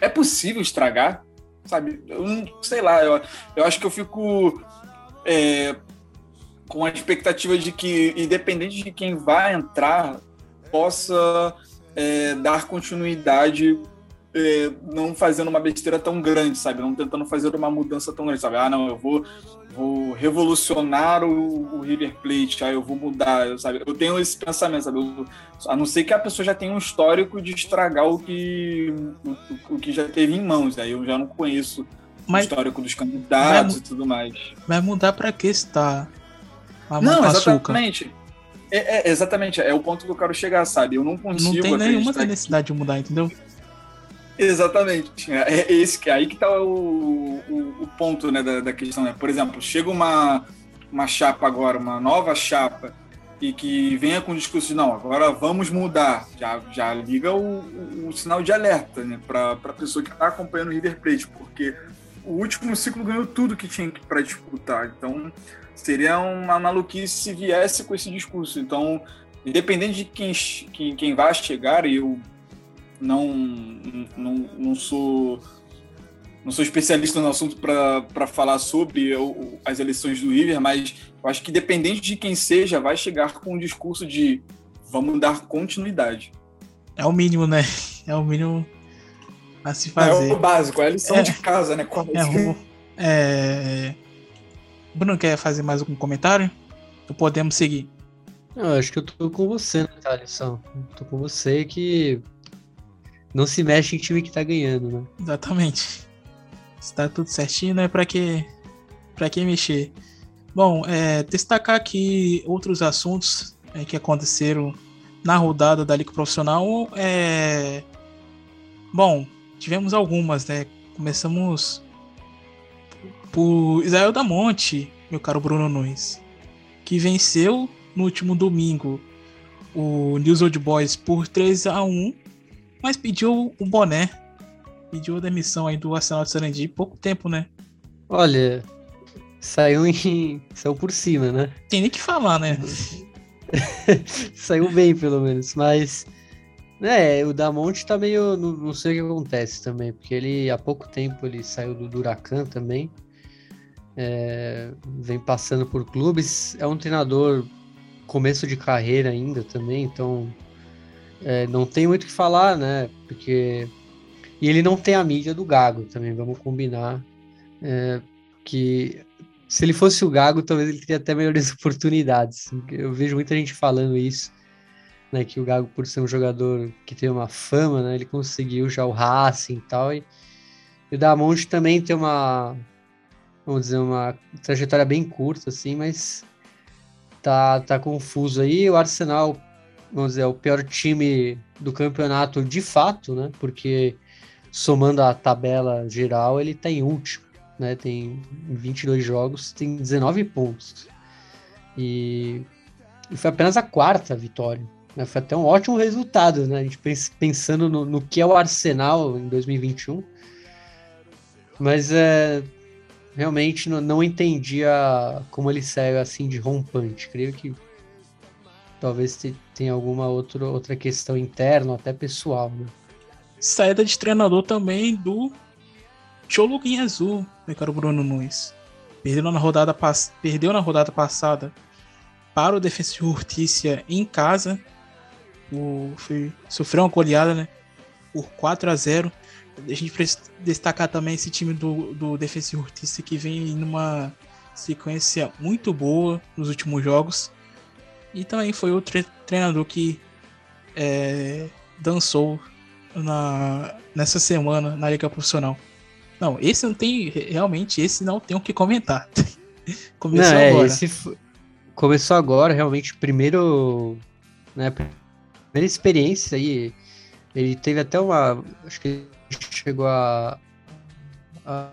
S5: é possível estragar? Sabe? Eu não sei lá, eu, eu acho que eu fico é, com a expectativa de que, independente de quem vai entrar, possa é, dar continuidade, é, não fazendo uma besteira tão grande, sabe? Não tentando fazer uma mudança tão grande, sabe? Ah, não, eu vou, vou revolucionar o, o River Plate, ah, eu vou mudar, sabe? Eu tenho esse pensamento, sabe? Eu, a não ser que a pessoa já tenha um histórico de estragar o que, o, o que já teve em mãos, aí eu já não conheço mas, histórico dos candidatos vai, e tudo mais.
S4: Vai mudar para que está?
S5: Não, exatamente. É, é, exatamente, é o ponto que eu quero chegar, sabe? Eu não consigo.
S4: Não tem nenhuma necessidade que... de mudar, entendeu?
S5: Exatamente. É, é esse que aí que tá o, o, o ponto né, da, da, questão. Né? Por exemplo, chega uma, uma chapa agora, uma nova chapa, e que venha com o discurso de não, agora vamos mudar. Já, já liga o, o, o sinal de alerta né, para a pessoa que está acompanhando o River Plate, porque o último ciclo ganhou tudo que tinha para disputar. Então, seria uma maluquice se viesse com esse discurso. Então, independente de quem, quem, quem vai chegar, eu não, não, não sou não sou especialista no assunto para falar sobre as eleições do River, mas eu acho que dependente de quem seja, vai chegar com um discurso de vamos dar continuidade.
S4: É o mínimo, né? É o mínimo a se fazer.
S5: É o básico, é a lição é, de casa, né?
S4: É, é... Bruno, quer fazer mais algum comentário? Ou podemos seguir?
S6: Eu acho que eu tô com você nessa lição. Tô com você que não se mexe em time que tá ganhando, né?
S4: Exatamente. Se tá tudo certinho, não é pra que, pra que mexer. Bom, é, destacar aqui outros assuntos é, que aconteceram na rodada da Liga Profissional. É... Bom, tivemos algumas, né? Começamos por Israel da Monte, meu caro Bruno Nunes, que venceu no último domingo o News Old Boys por 3 a 1 mas pediu o boné. Pediu a demissão aí do Arsenal de Sarandi pouco tempo, né?
S6: Olha, saiu em. saiu por cima, né?
S4: Tem nem que falar, né? (laughs)
S6: saiu bem, pelo menos, mas é, o Damonte tá meio. Não, não, sei o que acontece também, porque ele há pouco tempo ele saiu do Duracan também. É, vem passando por clubes. É um treinador começo de carreira ainda também, então é, não tem muito o que falar, né? Porque. E ele não tem a mídia do Gago também, vamos combinar. É, que se ele fosse o Gago, talvez ele teria até melhores (laughs) oportunidades. Eu vejo muita gente falando isso, né? Que o Gago, por ser um jogador que tem uma fama, né? Ele conseguiu já o Racing e tal. E, e o Damonte também tem uma, vamos dizer, uma trajetória bem curta, assim, mas tá, tá confuso aí. O Arsenal vamos dizer, é o pior time do campeonato de fato, né? Porque somando a tabela geral, ele tá em último, né? Tem 22 jogos, tem 19 pontos. E, e foi apenas a quarta vitória. Né? Foi até um ótimo resultado, né? A gente pensando no, no que é o Arsenal em 2021. Mas é, realmente não, não entendia como ele saiu assim de rompante. Creio que talvez tenha alguma outro, outra questão interna, até pessoal. Né?
S4: Saída de treinador também do Choluguinha Azul, meu caro Bruno Nunes. Perdeu na rodada. Perdeu na rodada passada para o Defensor Justiça em casa. O... Foi... Sofreu uma goleada, né? Por 4 a 0 A gente precisa destacar também esse time do, do Defensor Justiça que vem numa sequência muito boa nos últimos jogos. E também foi o tre treinador que é, dançou na, nessa semana na Liga Profissional. Não, esse não tem. Realmente, esse não tem o que comentar. (laughs)
S6: Começou não, é, agora. Esse começou agora, realmente, primeiro. Né, primeira experiência aí. Ele teve até uma. Acho que chegou a. a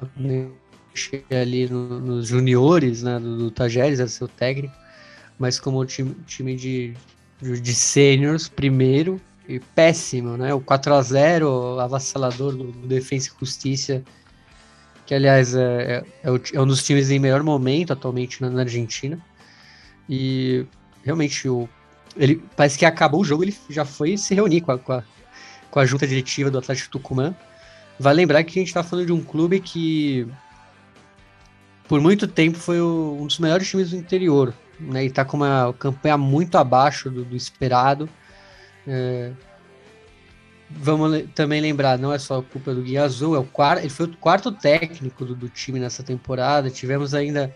S6: ali no, nos juniores né, do, do Tajeres, era seu técnico mas como time, time de, de sêniors primeiro e péssimo, né? O 4 a 0 avassalador do, do Defensa e Justiça, que aliás é, é, é, é, um dos times em melhor momento atualmente na, na Argentina. E realmente o, ele parece que acabou o jogo, ele já foi se reunir com a, com a, com a junta diretiva do Atlético Tucumã. Vai lembrar que a gente está falando de um clube que por muito tempo foi o, um dos melhores times do interior né, e tá com uma campanha muito abaixo do, do esperado. É, vamos também lembrar, não é só culpa do Guia Azul, é o quarto, ele foi o quarto técnico do, do time nessa temporada. Tivemos ainda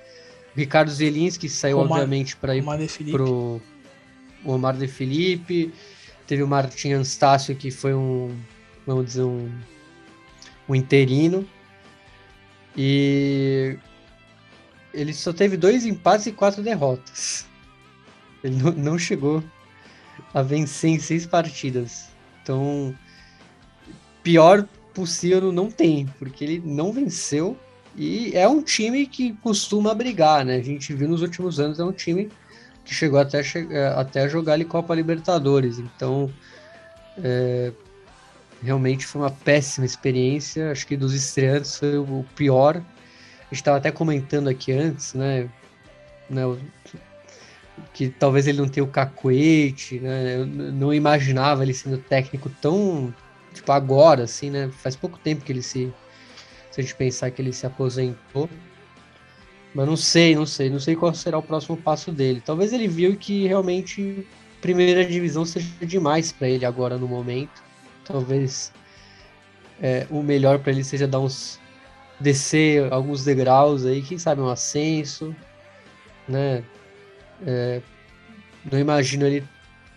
S6: Ricardo Zelinski, que saiu, Omar, obviamente, para ir para o Omar de Felipe. Teve o Martin Anastácio, que foi um, vamos dizer, um, um interino. E ele só teve dois empates e quatro derrotas. Ele não, chegou a vencer em seis partidas. Então, pior possível não tem, porque ele não venceu e é um time que costuma brigar, né? A gente viu nos últimos anos, é um time que chegou até, até a jogar ali Copa Libertadores. Então, é, realmente foi uma péssima experiência. Acho que dos estreantes foi o pior gente estava até comentando aqui antes, né? né que talvez ele não tenha o cacuete, né? Eu não imaginava ele sendo técnico tão, tipo, agora, assim, né? Faz pouco tempo que ele se. Se a gente pensar que ele se aposentou. Mas não sei, não sei, não sei qual será o próximo passo dele. Talvez ele viu que realmente primeira divisão seja demais para ele agora no momento. Talvez é, o melhor para ele seja dar uns descer alguns degraus aí, quem sabe um ascenso, né? É, não imagino ele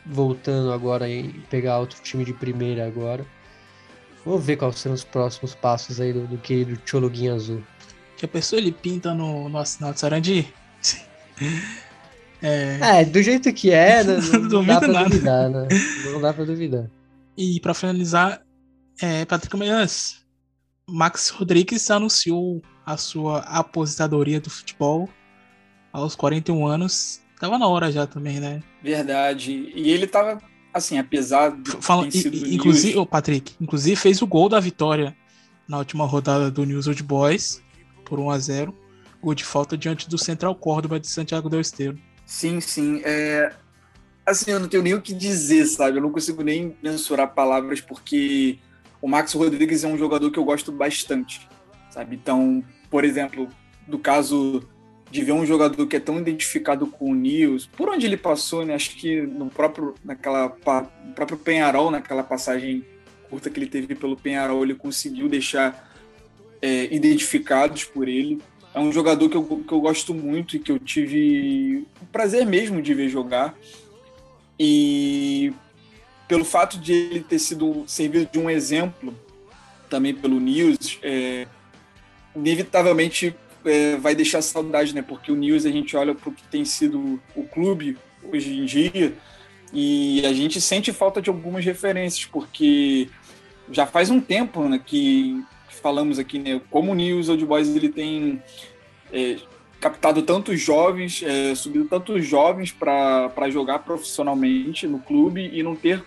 S6: voltando agora e pegar outro time de primeira agora. Vamos ver quais serão os próximos passos aí do, do querido Chologuinho Azul.
S4: Que a pessoa ele pinta no, no assinado Sarandi? (laughs)
S6: É... é... do jeito que é, não, (laughs) não dá pra nada. duvidar, né? Não dá pra duvidar.
S4: E pra finalizar, é, Patrick Manhãs, Max Rodrigues anunciou a sua aposentadoria do futebol aos 41 anos. Tava na hora já também, né?
S5: Verdade. E ele tava, assim, apesar de
S4: Fala, e, Inclusive, o Patrick, inclusive fez o gol da vitória na última rodada do News Old Boys por 1 a 0 Gol de falta diante do Central Córdoba de Santiago del Esteiro.
S5: Sim, sim. É... Assim, eu não tenho nem o que dizer, sabe? Eu não consigo nem mensurar palavras porque o Max Rodrigues é um jogador que eu gosto bastante, sabe? Então, por exemplo, do caso de ver um jogador que é tão identificado com o Nils, por onde ele passou, né? Acho que no próprio, naquela, no próprio Penharol, naquela passagem curta que ele teve pelo Penharol, ele conseguiu deixar é, identificados por ele. É um jogador que eu, que eu gosto muito e que eu tive o prazer mesmo de ver jogar. E pelo fato de ele ter sido servido de um exemplo também pelo News, é, inevitavelmente é, vai deixar saudade, né? Porque o News a gente olha para o que tem sido o clube hoje em dia e a gente sente falta de algumas referências, porque já faz um tempo né, que falamos aqui, né? Como o News Old Boys ele tem é, captado tantos jovens, é, subido tantos jovens para jogar profissionalmente no clube e não ter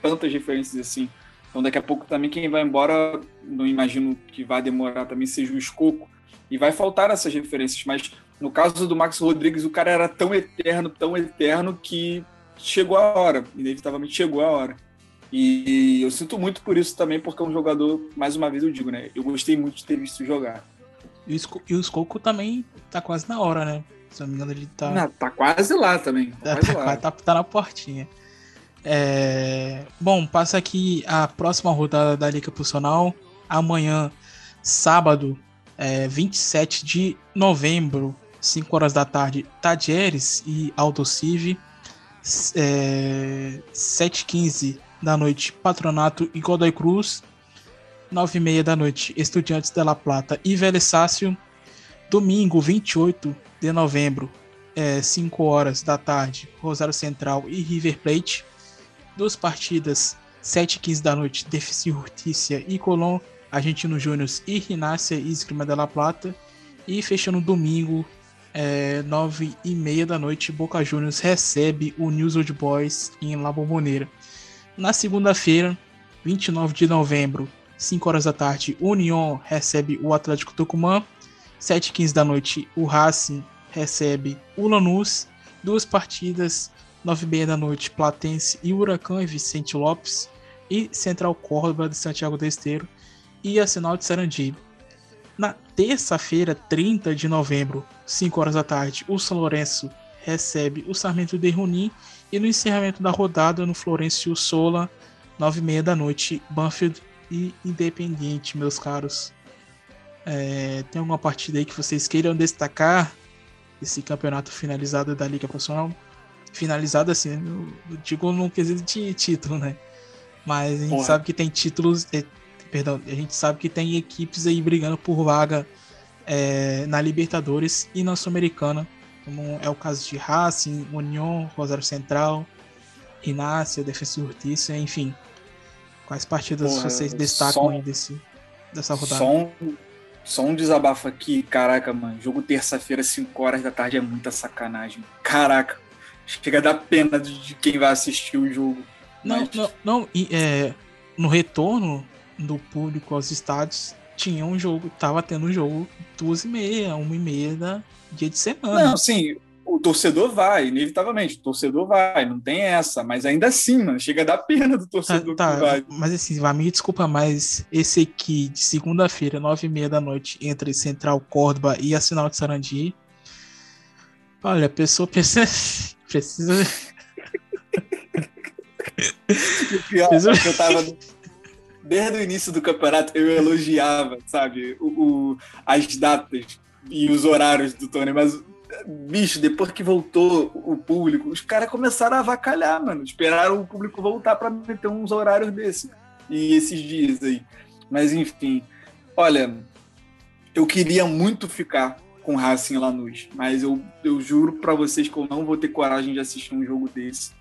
S5: tantas referências assim. Então daqui a pouco também quem vai embora, não imagino que vai demorar também seja o Escoco, e vai faltar essas referências. Mas no caso do Max Rodrigues, o cara era tão eterno, tão eterno, que chegou a hora, inevitavelmente chegou a hora. E eu sinto muito por isso também, porque é um jogador, mais uma vez eu digo, né? Eu gostei muito de ter visto jogar.
S4: E o Skoku também tá quase na hora, né? Se não me engano, ele tá. Não,
S5: tá quase lá também. Tá, (laughs)
S4: quase tá, lá. Tá, tá, na portinha. É... Bom, passa aqui a próxima rodada da Liga Profissional. Amanhã, sábado, é, 27 de novembro, 5 horas da tarde, Tadieres e Aldo Civi. É, 7h15 da noite, Patronato e Godoy Cruz. 9h30 da noite, Estudiantes de La Plata e Vélez Sácio. Domingo, 28 de novembro, é, 5 horas da tarde, Rosário Central e River Plate. Duas partidas, 7h15 da noite, Defici Justiça e Colón Argentino Júnior e Rinácia e Esgrima de La Plata. E fechando domingo, é, 9 e meia da noite, Boca Juniors recebe o News Old Boys em La Bombonera. Na segunda-feira, 29 de novembro, 5 horas da tarde, União recebe o Atlético Tucumã. 7h15 da noite, o Racing recebe o Lanús. Duas partidas, 9 e meia da noite, Platense e Huracão e Vicente Lopes. E Central Córdoba de Santiago do Esteiro e Sinal de Sarandi. Na terça-feira, 30 de novembro, 5 horas da tarde, o São Lourenço recebe o Sarmento de Runim e no encerramento da rodada no Florencio Sola, 9 e meia da noite, Banfield e Independiente, meus caros. É, tem alguma partida aí que vocês queiram destacar esse campeonato finalizado da Liga Profissional? Finalizado assim, eu digo no quesito de título, né? Mas a gente Porra. sabe que tem títulos, é, perdão, a gente sabe que tem equipes aí brigando por vaga é, na Libertadores e na Sul-Americana, como é o caso de Racing, União, Rosário Central, Inácia, Defesa e Justiça, enfim. Quais partidas Porra, vocês destacam aí desse, dessa rodada?
S5: Só um, só um desabafo aqui, caraca, mano. Jogo terça-feira, 5 horas da tarde é muita sacanagem. Caraca, chega a dar pena de, quem vai assistir o jogo.
S4: Não, Mas... não, não, e, é, no retorno, do público aos estádios, tinha um jogo, tava tendo um jogo duas e meia, uma e meia da dia de semana.
S5: Não, sim, o torcedor vai, inevitavelmente, o torcedor vai, não tem essa, mas ainda assim, mano, chega a dar pena do torcedor tá, tá, que vai.
S4: Mas assim, vai me desculpa, mas esse aqui de segunda-feira, nove e meia da noite, entre Central Córdoba e a Sinal de Sarandi, olha, a pessoa (laughs) precisa...
S5: o pior é que eu tava desde o início do campeonato eu elogiava, sabe, o, o, as datas e os horários do Tony, mas bicho, depois que voltou o público, os caras começaram a avacalhar, mano. Esperaram o público voltar para meter uns horários desse e esses dias aí. Mas enfim, olha, eu queria muito ficar com Racing Lanús, mas eu, eu juro para vocês que eu não vou ter coragem de assistir um jogo desse.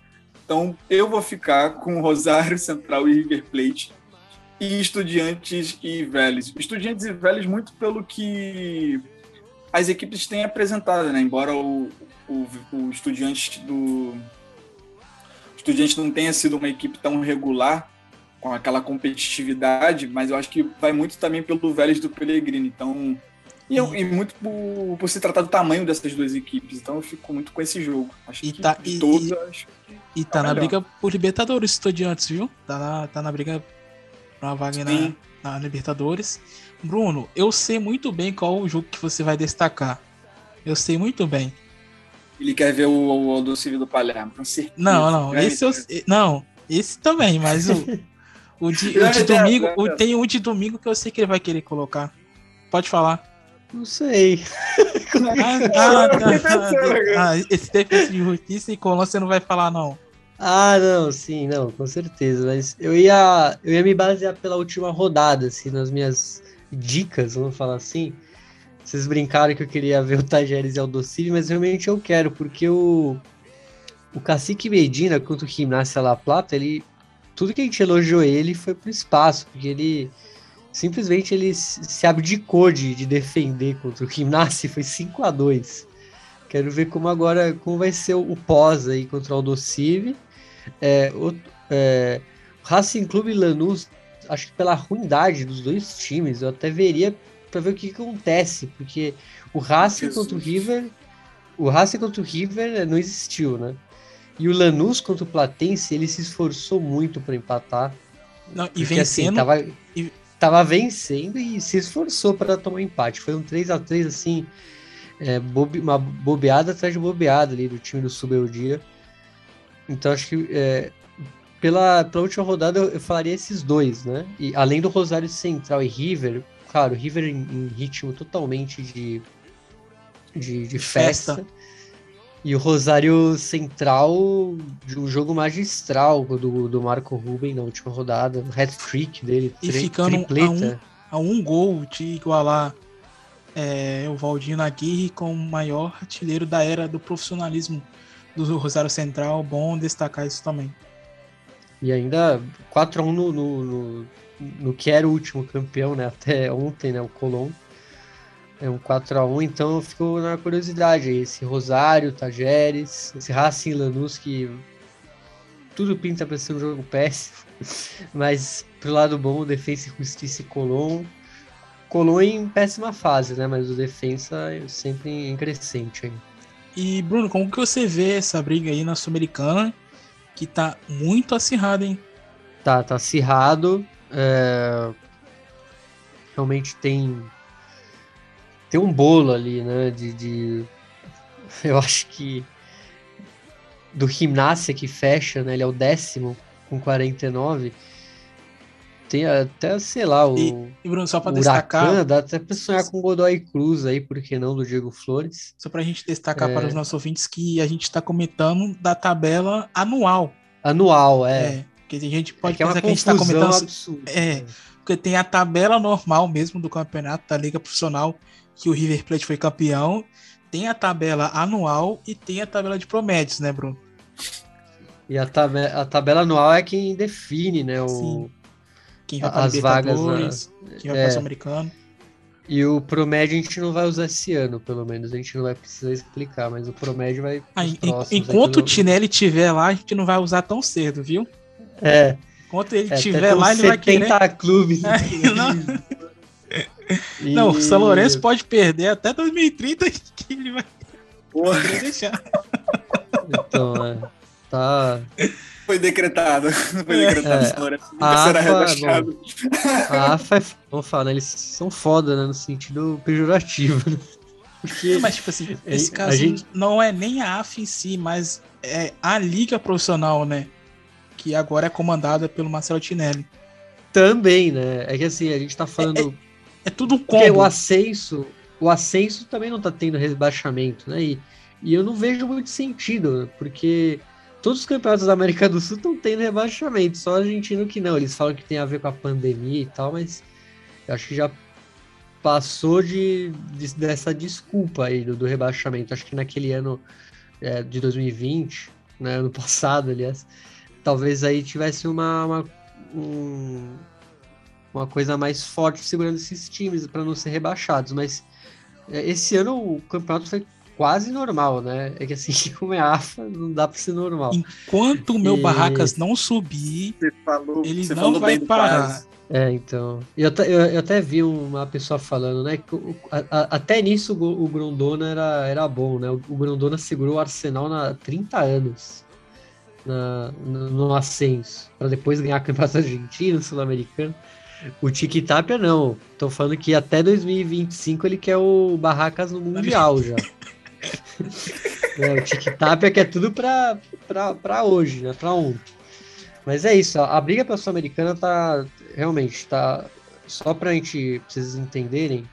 S5: Então eu vou ficar com Rosário Central e River Plate e Estudiantes e Vélez. Estudiantes e Vélez muito pelo que as equipes têm apresentado, né? Embora o, o, o Estudiantes do Estudiantes não tenha sido uma equipe tão regular com aquela competitividade, mas eu acho que vai muito também pelo Vélez do Pellegrini. Então, e, e muito por, por, se tratar do tamanho dessas duas equipes. Então eu fico muito com esse jogo. Acho
S4: e que tá, de e, todos, acho que e tá, tá na briga por Libertadores, Estudiantes, viu? Tá na, tá na briga uma vaga na, na, Libertadores. Bruno, eu sei muito bem qual o jogo que você vai destacar. Eu sei muito bem.
S5: Ele quer ver o, o Aldocílio do Palermo, com certeza.
S4: Não, não,
S5: É,
S4: esse eu, não, esse também, mas o, o de, o de domingo, o, tem um de domingo que eu sei que ele vai querer colocar. Pode falar.
S6: Não sei. (laughs)
S4: Ah, ah, tá. Ah, esse defesa de justiça e Colón você não vai falar, não.
S6: Ah, não, sim, não, com certeza. Mas eu ia, eu ia me basear pela última rodada, assim, nas minhas dicas, vamos falar assim. Vocês brincaram que eu queria ver o Tajeres e o Aldocílio, mas realmente eu quero, porque o, o Cacique Medina contra o Gimnasia La Plata, ele. Tudo que a gente elogiou ele foi pro espaço, porque ele simplesmente ele se abdicou de, de defender contra o Gimnasia e foi 5 a 2 Quero ver como agora como vai ser o, o pós aí contra o Aldocive. É, o é, Racing Clube e Lanús, acho que pela ruindade dos dois times, eu até veria para ver o que, que, acontece, porque o Racing Jesus. contra o River, o Racing contra o River não existiu, né? E o Lanús contra o Platense, ele se esforçou muito para empatar.
S4: Não, e porque, vencendo. Assim,
S6: tava,
S4: e...
S6: tava vencendo e se esforçou para tomar empate. Foi um 3 a 3 assim, é, bobe, uma bobeada atrás de bobeada ali do time do Subeldia. Então acho que é, pela, pela última rodada eu, eu, falaria esses dois, né? E além do Rosário Central e River, claro, River em, em ritmo totalmente de, de, de festa. festa. E o Rosário Central de um jogo magistral do, do Marco Ruben na última rodada, o hat-trick dele,
S4: e ficando tripleta. A um, a um gol de igualar é, o Valdino Aguirre como o maior artilheiro da era do profissionalismo do Rosário Central, bom destacar isso também.
S6: E ainda 4x1 no, no, no, no, que era o último campeão, né? Até ontem, né? O Colom. É um 4x1, então ficou na curiosidade esse Rosário, Tajeres, esse Racing Lanús que tudo pinta para ser um jogo péssimo, (laughs) mas pro lado bom, o Defensa Justiça e Colom. Colom em péssima fase, né? Mas o Defensa é sempre em crescente aí.
S4: E, Bruno, como que você vê essa briga aí na Sul-Americana? Que tá muito acirrada, hein?
S6: Tá, tá acirrado. É... Realmente tem. Tem um bolo ali, né? De, de... (laughs) Eu acho que. Do Gimnasia que fecha, né? Ele é o décimo com 49 tem até, sei lá, o.
S4: E, e Bruno, só para destacar.
S6: Dá até pra sonhar com o Godoy Cruz aí, por que não, do Diego Flores.
S4: Só pra gente destacar é... para os nossos ouvintes que a gente está comentando da tabela anual.
S6: Anual, é. é
S4: porque a gente pode é que pensar é que a gente está comentando. Absurda, é, né? porque tem a tabela normal mesmo do campeonato da Liga Profissional, que o River Plate foi campeão. Tem a tabela anual e tem a tabela de promédios, né, Bruno?
S6: E a, tab a tabela anual é quem define, né? O...
S4: Sim quem vai para as vagas, na... quem vai é. para Sul-Americano.
S6: E o Promédio a gente não vai usar esse ano, pelo menos. A gente não vai precisar explicar, mas o Promédio vai.
S4: Ah, enquanto o Tinelli estiver lá, a gente não vai usar tão cedo, viu?
S6: É.
S4: Enquanto ele estiver é, lá, ele vai querer.
S6: clubes. (laughs)
S4: É, não. (laughs) E... (laughs) não, o São Lourenço pode perder até 2030 (laughs) que ele vai Porra. (laughs) deixar.
S6: Então, é. Tá.
S5: Foi decretado. Foi decretado. É,
S6: a AFA, bom, a AFA, é, vamos falar, eles são foda, né, no sentido pejorativo. Né?
S4: Porque, mas, tipo assim, esse caso gente... não é nem a AFA em si, mas é a liga profissional, né? Que agora é comandada pelo Marcelo Tinelli.
S6: Também, né? É que assim, a gente tá falando. É,
S4: é, tudo um combo.
S6: Porque o ascenso, o ascenso também não tá tendo rebaixamento, né? E, e eu não vejo muito sentido, porque todos os campeonatos da América do Sul estão tendo rebaixamento, só o argentino que não. Eles falam que tem a ver com a pandemia e tal, mas eu acho que já passou de, de dessa desculpa aí do, do, rebaixamento. Acho que naquele ano é, de 2020, né, ano passado, aliás, talvez aí tivesse uma, uma, um, uma coisa mais forte segurando esses times para não ser rebaixados, mas é, esse ano o campeonato foi quase normal, né? É que assim, (laughs) como é AFA, não dá pra ser normal.
S4: Enquanto o meu e... Barracas não subir, falou, ele não vai parar.
S6: É, então. Eu, eu, eu, até vi uma pessoa falando, né? Que a, a, até nisso o, o Grondona era, era bom, né? O, o Grondona segurou o Arsenal há 30 anos na, no, no ascenso, para depois ganhar campeonato argentino, sul-americano. O Tiki Tapia não. Tô falando que até 2025 ele quer o Barracas no Mundial já. (laughs) é, o é que é tudo pra, pra, pra hoje, né? Pra ontem. Mas é isso, a briga pela Sul-Americana tá realmente tá só pra gente, pra vocês entenderem,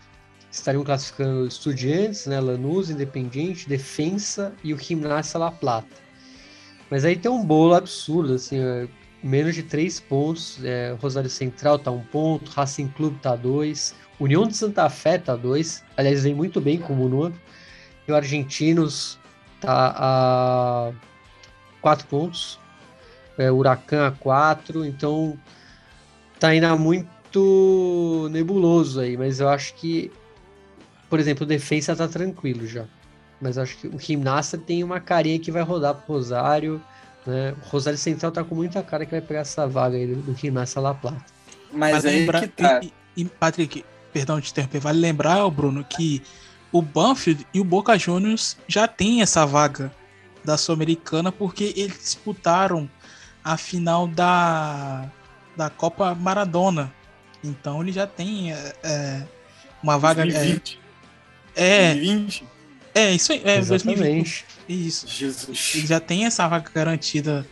S6: estariam classificando Estudiantes, né, Lanús, Independiente, Defensa e o Gimnasia La Plata. Mas aí tem um bolo absurdo, assim, é, menos de três pontos. É, Rosário Central tá um ponto, Racing Clube tá dois, União de Santa Fé tá dois. Aliás, vem muito bem como o número. E o Argentinos tá a quatro pontos. É, Huracan a quatro. Então tá ainda muito nebuloso aí, mas eu acho que, por exemplo, o defesa tá tranquilo já. Mas acho que o Gimnasta tem uma carinha que vai rodar pro Rosário. Né? O Rosário Central tá com muita cara que vai pegar essa vaga aí do, Gimnasta La Plata.
S5: Mas, Mas aí lembra... que tá.
S4: E, e, Patrick, perdão de interromper, vale lembrar, Bruno, que o Banfield e o Boca Juniors já têm essa vaga da Sul-Americana porque eles disputaram a final da, da Copa Maradona. Então ele já tem é, é uma vaga.
S5: 2020.
S4: É,
S5: 2020?
S4: É, isso aí. É,
S6: Exatamente. 2020.
S4: Isso.
S5: Jesus.
S4: Ele já tem essa vaga garantida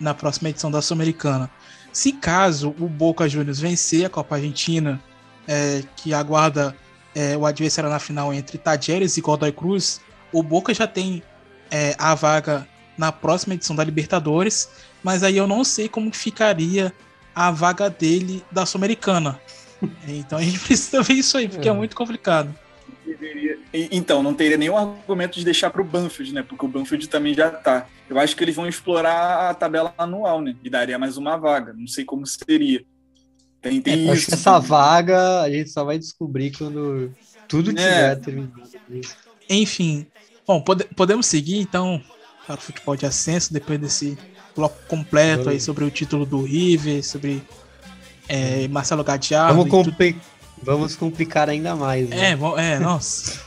S4: na próxima edição da Sul-Americana. Se caso o Boca Juniors vencer a Copa Argentina, é, que aguarda é, o adversário na final entre Tajeres e Godoy Cruz, o Boca já tem é, a vaga na próxima edição da Libertadores, mas aí eu não sei como ficaria a vaga dele da Sul-Americana. (laughs) então a gente precisa ver isso aí, porque é, é muito complicado.
S5: Então, não teria nenhum argumento de deixar para o Banfield, né? Porque o Banfield também já tá. Eu acho que eles vão explorar a tabela anual, né? E daria mais uma vaga. Não sei como seria. Tem, tem
S6: é,
S5: isso.
S6: Acho que essa vaga a gente só vai descobrir quando tudo é. tiver é. terminado.
S4: Enfim. Bom, pode, podemos seguir então para o futebol de ascenso depois desse bloco completo aí sobre o título do River, sobre é, Marcelo Gadiardo.
S6: Vamos, compli vamos complicar ainda mais.
S4: Né? É, é, nossa.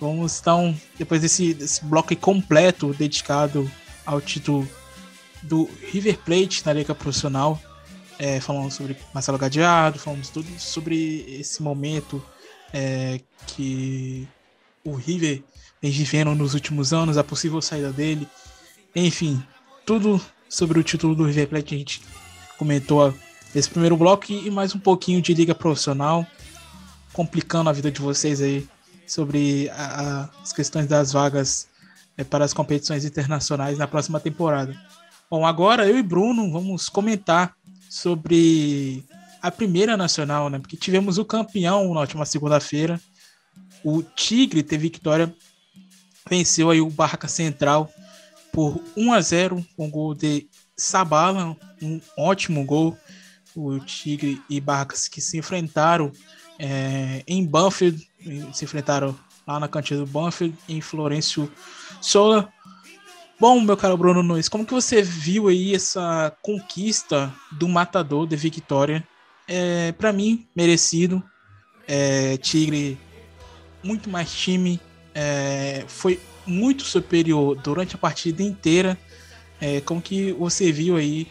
S4: vamos então, depois desse, desse bloco completo dedicado ao título do River Plate na Liga Profissional, é, falando sobre Marcelo Gadiardo, falamos tudo sobre esse momento é, que o River vem vivendo nos últimos anos, a possível saída dele, enfim, tudo sobre o título do River Plate a gente comentou nesse primeiro bloco e mais um pouquinho de liga profissional, complicando a vida de vocês aí sobre a, a, as questões das vagas é, para as competições internacionais na próxima temporada. Bom, agora eu e Bruno vamos comentar sobre a primeira nacional, né? Porque tivemos o campeão na última segunda-feira. O Tigre teve vitória, venceu aí o Barraca Central por 1 a 0 com gol de Sabala, um ótimo gol. O Tigre e Barracas que se enfrentaram é, em Banfield, se enfrentaram lá na cantina do Banfield, em Florencio Sola. Bom, meu caro Bruno Nunes, como que você viu aí essa conquista do matador de Victoria? É, para mim, merecido. É, Tigre, muito mais time, é, foi muito superior durante a partida inteira. É, como que você viu aí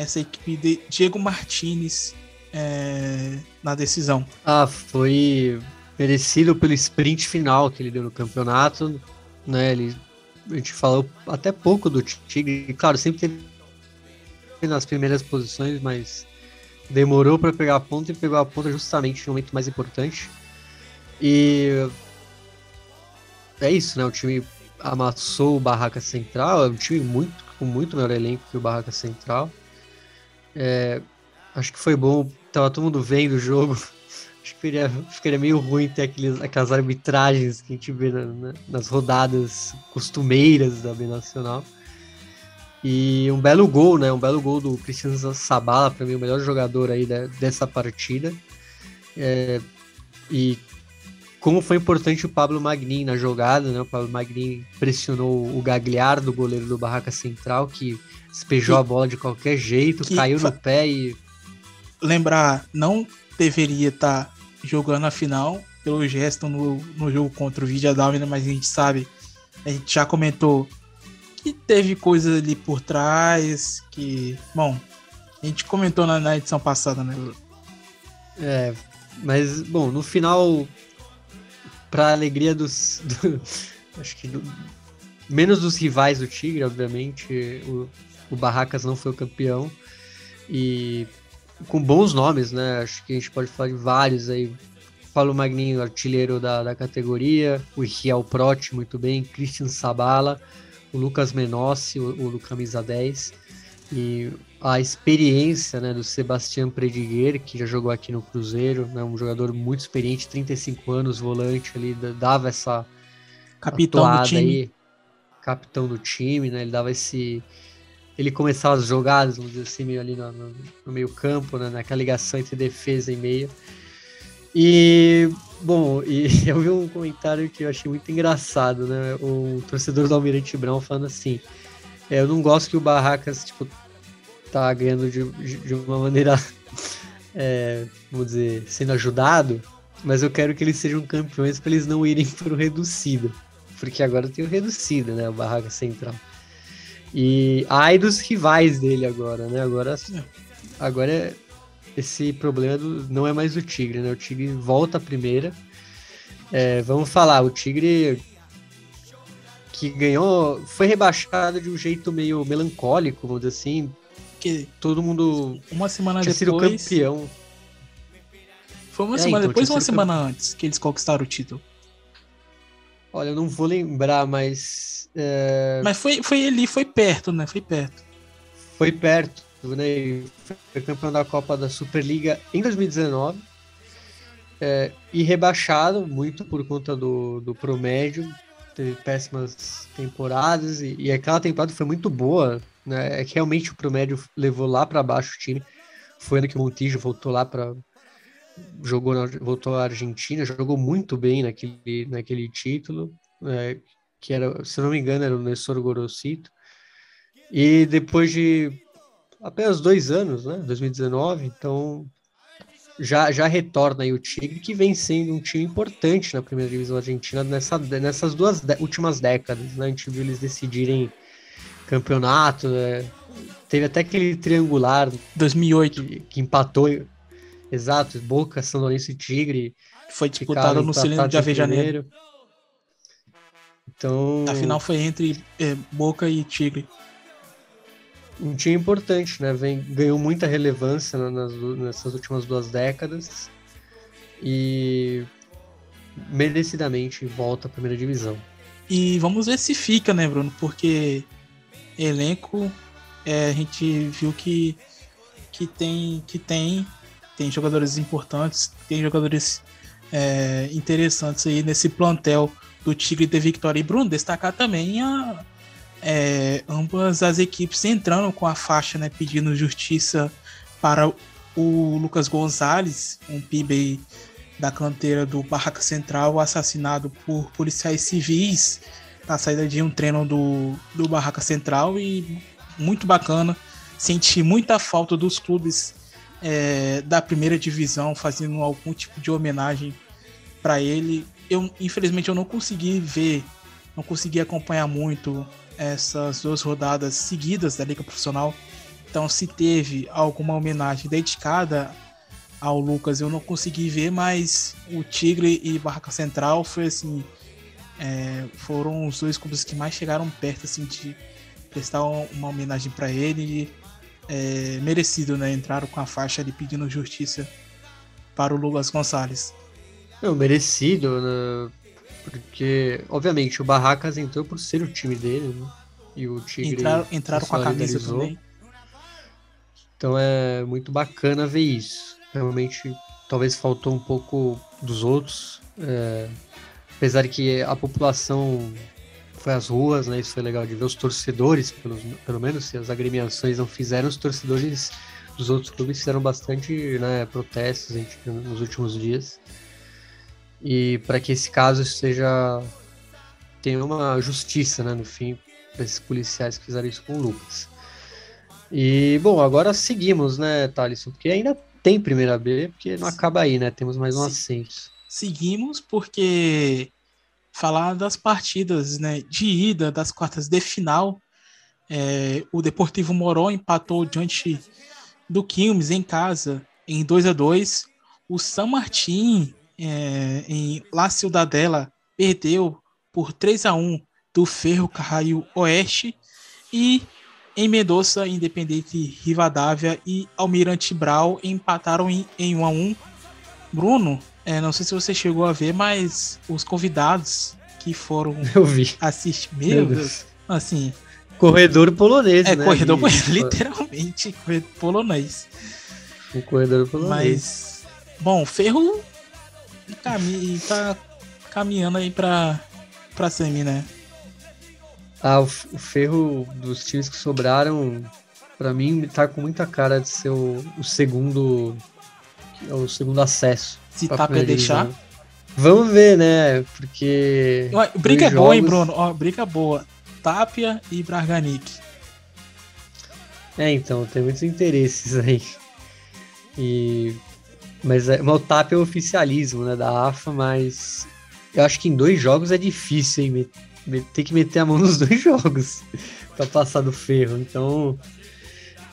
S4: essa equipe de Diego Martinez é, na decisão?
S6: Ah, foi merecido pelo sprint final que ele deu no campeonato, né? Ele a gente falou até pouco do Tigre. Claro, sempre teve nas primeiras posições, mas demorou para pegar a ponta e pegou a ponta justamente no momento mais importante. E é isso, né? O time amassou o Barraca Central, é um time muito, com muito melhor elenco que o Barraca Central. É, acho que foi bom, tava todo mundo vendo o jogo. (laughs) Acho que ficaria, ficaria meio ruim ter aqueles, aquelas arbitragens que a gente vê na, na, nas rodadas costumeiras da B Nacional. E um belo gol, né? Um belo gol do Cristiano Sabala, para mim, o melhor jogador aí da, dessa partida. É, e como foi importante o Pablo Magnin na jogada, né? O Pablo Magnin pressionou o Gagliardo, goleiro do Barraca Central, que despejou que, a bola de qualquer jeito, caiu no pé e.
S4: Lembrar, não deveria estar tá jogando a final pelo gesto no, no jogo contra o Vidia Dávila, mas a gente sabe, a gente já comentou que teve coisas ali por trás, que, bom, a gente comentou na, na edição passada, né?
S6: É, mas, bom, no final, para alegria dos, do, Acho que do, menos dos rivais do Tigre, obviamente, o, o Barracas não foi o campeão. E com bons nomes, né? Acho que a gente pode falar de vários aí. Paulo Magninho, artilheiro da, da categoria, o Riel Proti, muito bem, Christian Sabala, o Lucas Menossi, o, o camisa 10, e a experiência né, do Sebastião Prediguer, que já jogou aqui no Cruzeiro, né, um jogador muito experiente, 35 anos, volante ali, dava essa
S4: capitão do time. Aí,
S6: capitão do time, né, ele dava esse ele começava as jogadas, vamos dizer assim, meio ali no, no, no meio campo, né, naquela ligação entre defesa e meio. E, bom, e (laughs) eu vi um comentário que eu achei muito engraçado, né, o torcedor do Almirante Brown falando assim, é, eu não gosto que o Barracas, tipo, tá ganhando de, de uma maneira, (laughs) é, vamos dizer, sendo ajudado, mas eu quero que eles sejam campeões para eles não irem pro reducido, porque agora tem o reducido, né, o Barraca Central. E ai dos rivais dele agora, né? Agora, agora esse problema do, não é mais o Tigre, né? O Tigre volta à primeira. É, vamos falar, o Tigre que ganhou, foi rebaixado de um jeito meio melancólico, vamos dizer assim. Que todo mundo
S4: uma semana
S6: tinha
S4: depois,
S6: sido campeão.
S4: Foi uma é, semana então, depois ou uma semana campeão. antes que eles conquistaram o título?
S6: Olha, eu não vou lembrar, mas. É...
S4: Mas foi, foi ali, foi perto, né? Foi perto.
S6: Foi perto, né? Foi campeão da Copa da Superliga em 2019. É, e rebaixado muito por conta do, do promédio. Teve péssimas temporadas e, e aquela temporada foi muito boa. Né? É que realmente o promédio levou lá para baixo o time. Foi ano que o Montijo voltou lá para jogou na, voltou à Argentina, jogou muito bem naquele, naquele título, é, que era, se não me engano, era o Nessor Gorosito. E depois de apenas dois anos, né, 2019, então já, já retorna aí o Tigre, que vem sendo um time importante na primeira divisão argentina nessa, nessas duas últimas décadas. Né? A gente viu eles decidirem campeonato, né? teve até aquele triangular
S4: 2008
S6: que, que empatou Exato, Boca, São Lourenço e Tigre.
S4: Foi disputado no cilindro de Avejaneiro.
S6: Então.
S4: A final foi entre é, Boca e Tigre.
S6: Um time importante, né? Vem, ganhou muita relevância nas, nessas últimas duas décadas. E merecidamente volta à primeira divisão.
S4: E vamos ver se fica, né, Bruno? Porque elenco é, a gente viu que, que tem que tem tem jogadores importantes, tem jogadores é, interessantes aí nesse plantel do Tigre de Vitória. E Bruno, destacar também a, é, ambas as equipes entrando com a faixa, né, pedindo justiça para o Lucas Gonzalez, um PIB da canteira do Barraca Central, assassinado por policiais civis na saída de um treino do, do Barraca Central e muito bacana. Senti muita falta dos clubes é, da primeira divisão fazendo algum tipo de homenagem para ele. Eu infelizmente eu não consegui ver, não consegui acompanhar muito essas duas rodadas seguidas da liga profissional. Então se teve alguma homenagem dedicada ao Lucas, eu não consegui ver, mas o Tigre e Barraca Central foi assim, é, foram os dois clubes que mais chegaram perto assim de prestar uma homenagem para ele é, merecido, né? Entraram com a faixa ali pedindo justiça para o Lucas Gonçalves.
S6: Não, merecido, né? Porque, obviamente, o Barracas entrou por ser o time dele, né? E o Tigre.
S4: Entraram, entraram com a camisa também.
S6: Então é muito bacana ver isso. Realmente, talvez faltou um pouco dos outros. É, apesar de que a população foi às ruas, né? Isso foi legal de ver os torcedores, pelo, pelo menos, se as agremiações não fizeram, os torcedores dos outros clubes fizeram bastante né, protestos gente, nos últimos dias. E para que esse caso seja tenha uma justiça, né, no fim, para esses policiais que fizeram isso com o Lucas. E bom, agora seguimos, né, Thaleson? Porque ainda tem primeira B, porque não acaba aí, né? Temos mais um ascenso.
S4: Seguimos porque falar das partidas né, de ida das quartas de final. É, o Deportivo Moró empatou diante do Quilmes em casa em 2 a 2 O San Martín é, em La Ciudadela perdeu por 3 a 1 do Ferro Carraio Oeste e em Mendoza, Independente Rivadavia e Almirante Brau empataram em, em 1 a 1. Bruno, é, não sei se você chegou a ver, mas os convidados que foram (laughs)
S6: Eu vi.
S4: assistir, meu, Deus. Deus, assim,
S6: corredor polonês,
S4: é
S6: né?
S4: corredor
S6: E- (laughs)
S4: literalmente corredor polonês.
S6: O corredor polonês.
S4: Mas, bom, o Ferro cami tá caminhando aí pra, pra semi, né?
S6: Ah, o, o Ferro dos times que sobraram, pra mim, tá com muita cara de ser o, o segundo o segundo acesso.
S4: Se tá pra deixar.
S6: Vamos ver, né? Porque.
S4: Briga é
S6: dois
S4: boa, hein,
S6: jogos-
S4: Bruno? Ó, briga boa. Tapia e Braganic.
S6: É, então, tem muitos interesses aí. E. Mas, é, o TAP é o oficialismo, né, da AFA, mas eu acho que em dois jogos é difícil, hein? Ter que meter a mão (laughs) nos dois jogos pra passar do ferro. Então,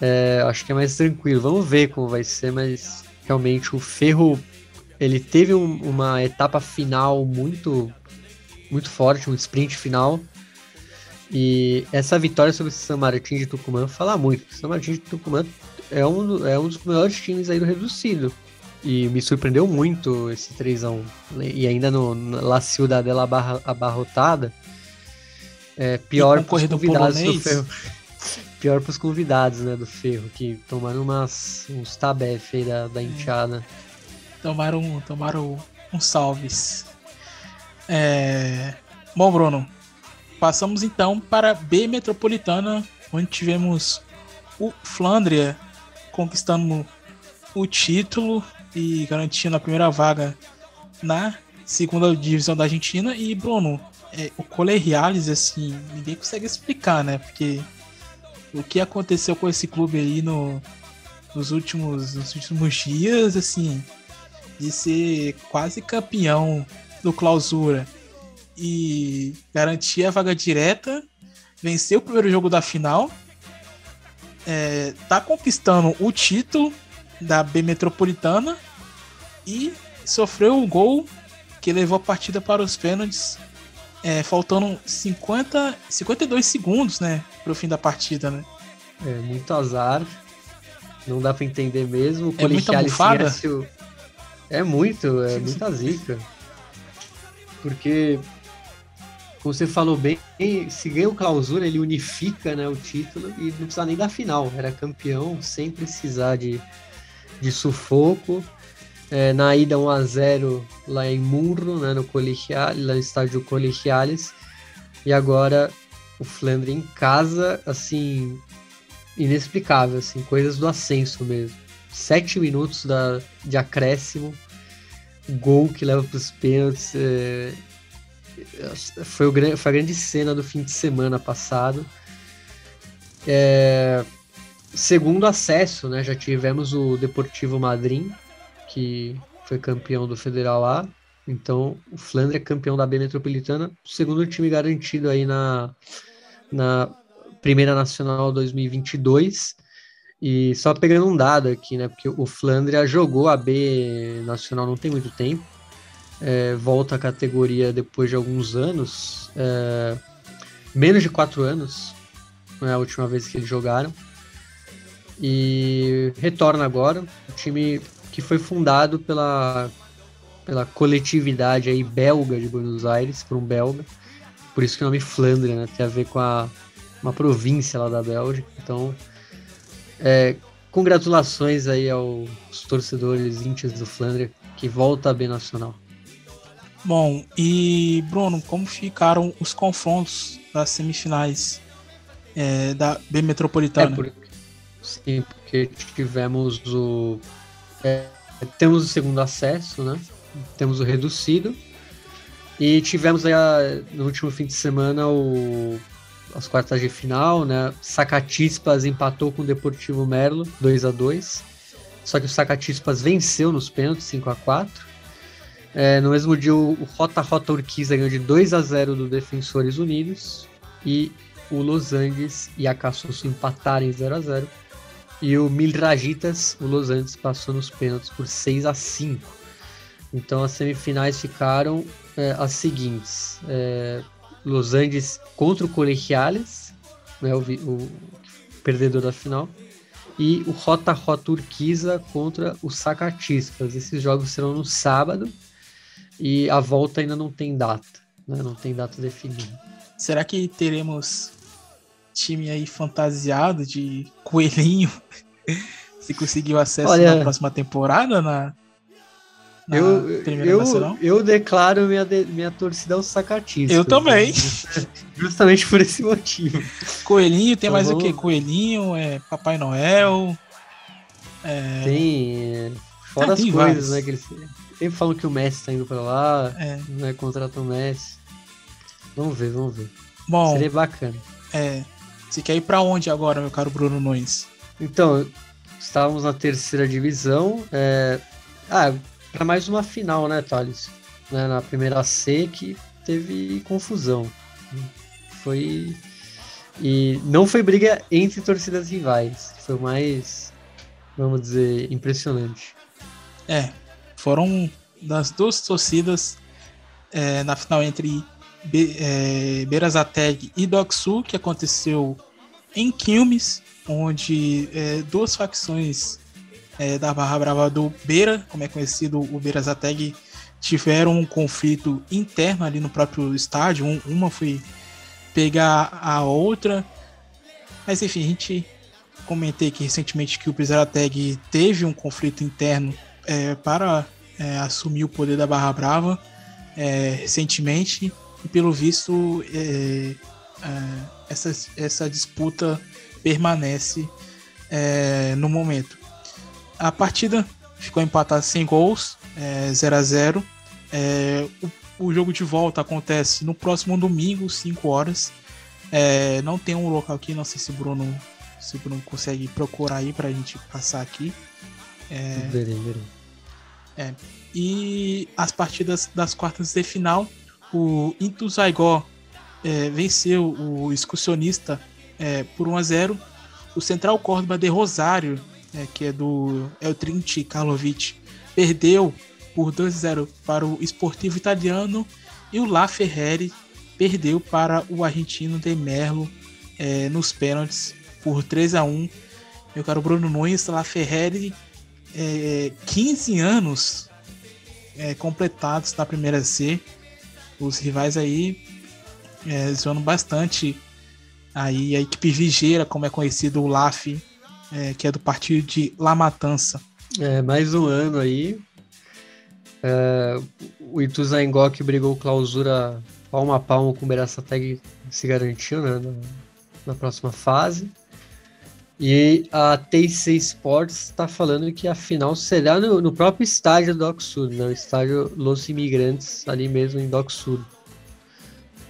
S6: é, acho que é mais tranquilo. Vamos ver como vai ser, mas realmente o ferro ele teve um- uma etapa final muito muito forte, um sprint final. E essa vitória sobre o San Martín de Tucumã fala muito. O San Martín de Tucumã é um, é um dos melhores times aí do reducido. E me surpreendeu muito esse 3x1. E ainda no, na La Ciudadela abarra- abarrotada. É, pior pros
S4: corredor
S6: convidados do. Ferro. (laughs) Pior pros convidados, né, do Ferro, que tomaram umas, uns tabef aí da, da enteada.
S4: Tomaram, tomaram uns salves. É... Bom, Bruno, passamos então para B Metropolitana, onde tivemos o Flandria conquistando o título e garantindo a primeira vaga na segunda divisão da Argentina. E, Bruno, é, o Colegiales, assim, ninguém consegue explicar, né? Porque o que aconteceu com esse clube aí no, nos, últimos, nos últimos dias, assim, de ser quase campeão do clausura e garantir a vaga direta, vencer o primeiro jogo da final, é, tá conquistando o título da B Metropolitana e sofreu o gol que levou a partida para os pênaltis, é, faltando 50, 52 segundos, né, para o fim da partida, né?
S6: É muito azar. Não dá pra entender mesmo. O
S4: É muita bufada?
S6: o- É muito, é muita zica. Porque, como você falou bem, se ganha o clausura, ele unifica né, o título e não precisa nem da final. Era campeão sem precisar de, de sufoco. É, na ida 1x0 lá em Murro, né, no Colegiales, lá no estádio Colegiales. E agora o Flandre em casa, assim, inexplicável, assim, coisas do ascenso mesmo. Sete minutos da, de acréscimo, gol que leva para os pênaltis. é, foi, o, foi a grande cena do fim de semana passado. É, segundo acesso, né, já tivemos o Deportivo Madrid, que foi campeão do Federal A. Então, o Flandre é campeão da B Metropolitana, segundo time garantido aí na, na Primeira Nacional 2022. E só pegando um dado aqui, né? Porque o Flandria jogou a B Nacional não tem muito tempo. é, volta à categoria depois de alguns anos. é, menos de quatro anos. Não é a última vez que eles jogaram. E retorna agora. O time que foi fundado pela, pela coletividade aí belga de Buenos Aires, por um belga. Por isso que o nome Flandria, né? Tem a ver com a, uma província lá da Bélgica. Então, é, congratulações aí aos torcedores íntios do Flandria, que volta a B Nacional.
S4: Bom, e Bruno, como ficaram os confrontos das semifinais é, da B
S6: É,
S4: Metropolitana?
S6: por, sim, porque tivemos o. é, temos o segundo acesso, né? Temos o reducido. E tivemos aí a- no último fim de semana o, as quartas de final, né? Sacatispas empatou com o Deportivo Merlo, 2 a 2 Só que o Sacatispas venceu nos pênaltis, 5 a 4 É, no mesmo dia, o Rota Rota Urquiza ganhou de 2 a 0 do Defensores Unidos. E o Los Andes e a Cassuso empataram em 0 a 0 E o Milrajitas, o Los Andes, passou nos pênaltis por 6 a 5 Então as semifinais ficaram é, as seguintes: é, Los Andes contra o Colegiales, né, o, o, perdedor da final, e o Rota Rota Urquiza contra o Sacatispas. Esses jogos serão no sábado e a volta ainda não tem data, né, não tem data definida.
S4: Será que teremos time aí fantasiado de coelhinho? (laughs) Se conseguiu acesso Olha, na próxima temporada na,
S6: eu, eu, eu declaro minha, minha torcida ao sacatista.
S4: Eu também. (laughs)
S6: Justamente por esse motivo.
S4: Coelhinho, tem então, mais vamos... o que? Coelhinho, é Papai Noel.
S6: É... Tem. Fora ah, as coisas, vários. né? Que eles sempre falam que o Messi tá indo pra lá, é. né? Contrata o Messi. Vamos ver, vamos ver.
S4: Bom.
S6: Seria bacana.
S4: É. Você quer ir pra onde agora, meu caro Bruno Nunes?
S6: Então, estávamos na terceira divisão. É... Ah, para mais uma final, né, Thales? Né, na primeira C que teve confusão. Foi. E não foi briga entre torcidas rivais. Foi mais, vamos dizer, impressionante.
S4: É, foram das duas torcidas é, na final entre Be é, e Doxu, que aconteceu em Quilmes, onde é, duas facções é, da Barra Brava do Beira, como é conhecido o Beira Zateg, tiveram um conflito interno ali no próprio estádio. Um, uma foi pegar a outra. Mas enfim, a gente comentei aqui recentemente que o Bezarateg teve um conflito interno é, para é, assumir o poder da Barra Brava é, recentemente. E pelo visto, é, é, essa, essa disputa permanece é, no momento. A partida ficou empatada sem gols, 0 é, a 0 é, o, o, jogo de volta acontece no próximo domingo, 5 horas. É, não tem um local aqui, não sei se o Bruno, se Bruno consegue procurar aí pra gente passar aqui.
S6: É, verei, verei.
S4: É, e as partidas das quartas de final, o Intuzaigó é, venceu o excursionista é, por 1 a 0 O Central Córdoba de Rosário é, que é do Eltrinti Karlovic, perdeu por 2 a 0 para o Esportivo Italiano e o La Ferreri perdeu para o argentino De Merlo é, nos pênaltis por 3 a 1 Meu caro Bruno Nunes, La Ferreri, é, 15 anos é, completados na primeira C. Os rivais aí é, zoando bastante aí a equipe ligeira, como é conhecido o LAF é, que é do partido de La Matança.
S6: É, mais um ano aí. É, o Ituzaingó que brigou clausura palmo a palmo com o Beraçateg se garantiu né, na, na, próxima fase. E a TC Sports está falando que a final será no, no próprio estádio do Doc Sul, né, o estádio Los Imigrantes, ali mesmo em Doc Sul.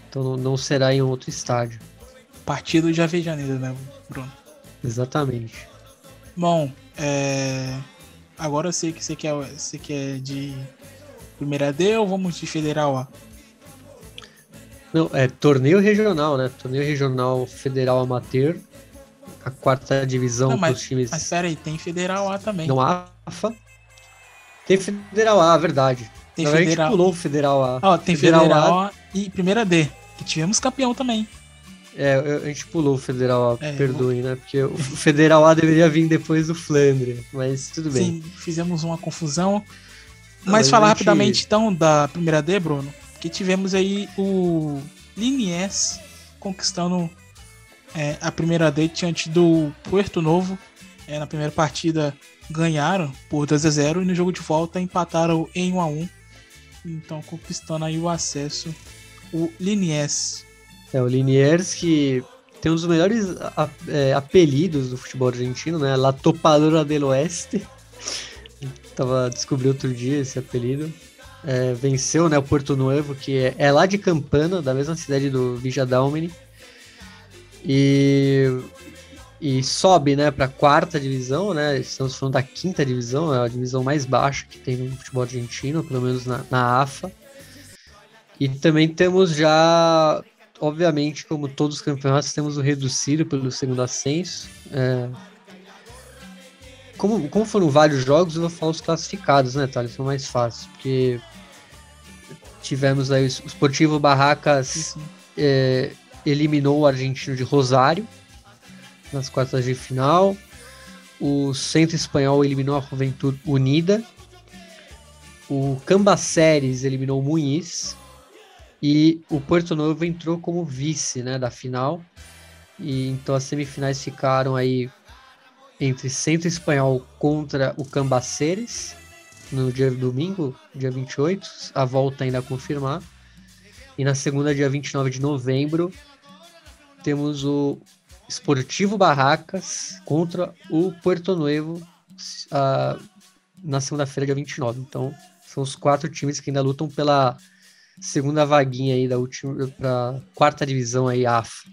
S6: Então não, não será em outro estádio.
S4: Partido de Avejaneira, né, Bruno?
S6: Exatamente.
S4: Bom, é... agora eu sei que você quer, você quer de primeira D ou vamos de Federal A?
S6: Não, é torneio regional, né? Torneio regional Federal Amateur. A quarta divisão
S4: Não, mas, times. Mas pera aí, tem Federal A também.
S6: Não, AFA. Tem Federal A, verdade.
S4: Tem Federal... A gente
S6: pulou Federal A.
S4: Ó, tem Federal, Federal A... A e primeira D. Que tivemos campeão também.
S6: É, a gente pulou o Federal A, é, perdoe, né? Porque o Federal A deveria vir depois do Flandre, mas tudo bem. Sim,
S4: fizemos uma confusão. Mas falar gente... rapidamente então da primeira D, Bruno, que tivemos aí o Liniers conquistando é, a primeira D diante do Puerto Novo. É, na primeira partida ganharam por 2 a 0 e no jogo de volta empataram em 1 a 1 então conquistando aí o acesso o Liniers
S6: é, o Liniers que tem um dos melhores é, apelidos do futebol argentino, né? La Topadora del Oeste. Tava descobri outro dia esse apelido. É, venceu né, o Porto Novo, que é, é, lá de Campana, da mesma cidade do Villa Dalmini. E, e sobe né, para a quarta divisão, né? Estamos falando da quinta divisão, é a divisão mais baixa que tem no futebol argentino, pelo menos na, na AFA. E também temos já obviamente, como todos os campeonatos, temos o reduzido pelo segundo ascenso. É... como, como foram vários jogos, eu vou falar os classificados, né, Thales? São mais fácil, porque tivemos aí o Esportivo Barracas é, eliminou o argentino de Rosário nas quartas de final. O Centro Espanhol eliminou a Juventude Unida. O Cambaceres eliminou o Muniz. E o Porto Novo entrou como vice né, da final. E então as semifinais ficaram aí entre Centro Espanhol contra o Cambaceres no dia domingo, dia 28, a volta ainda a confirmar. E na segunda, dia 29 de novembro, temos o Esportivo Barracas contra o Porto Novo uh, na segunda-feira, dia 29. Então, são os quatro times que ainda lutam pela segunda vaguinha aí da última para quarta divisão aí AFA.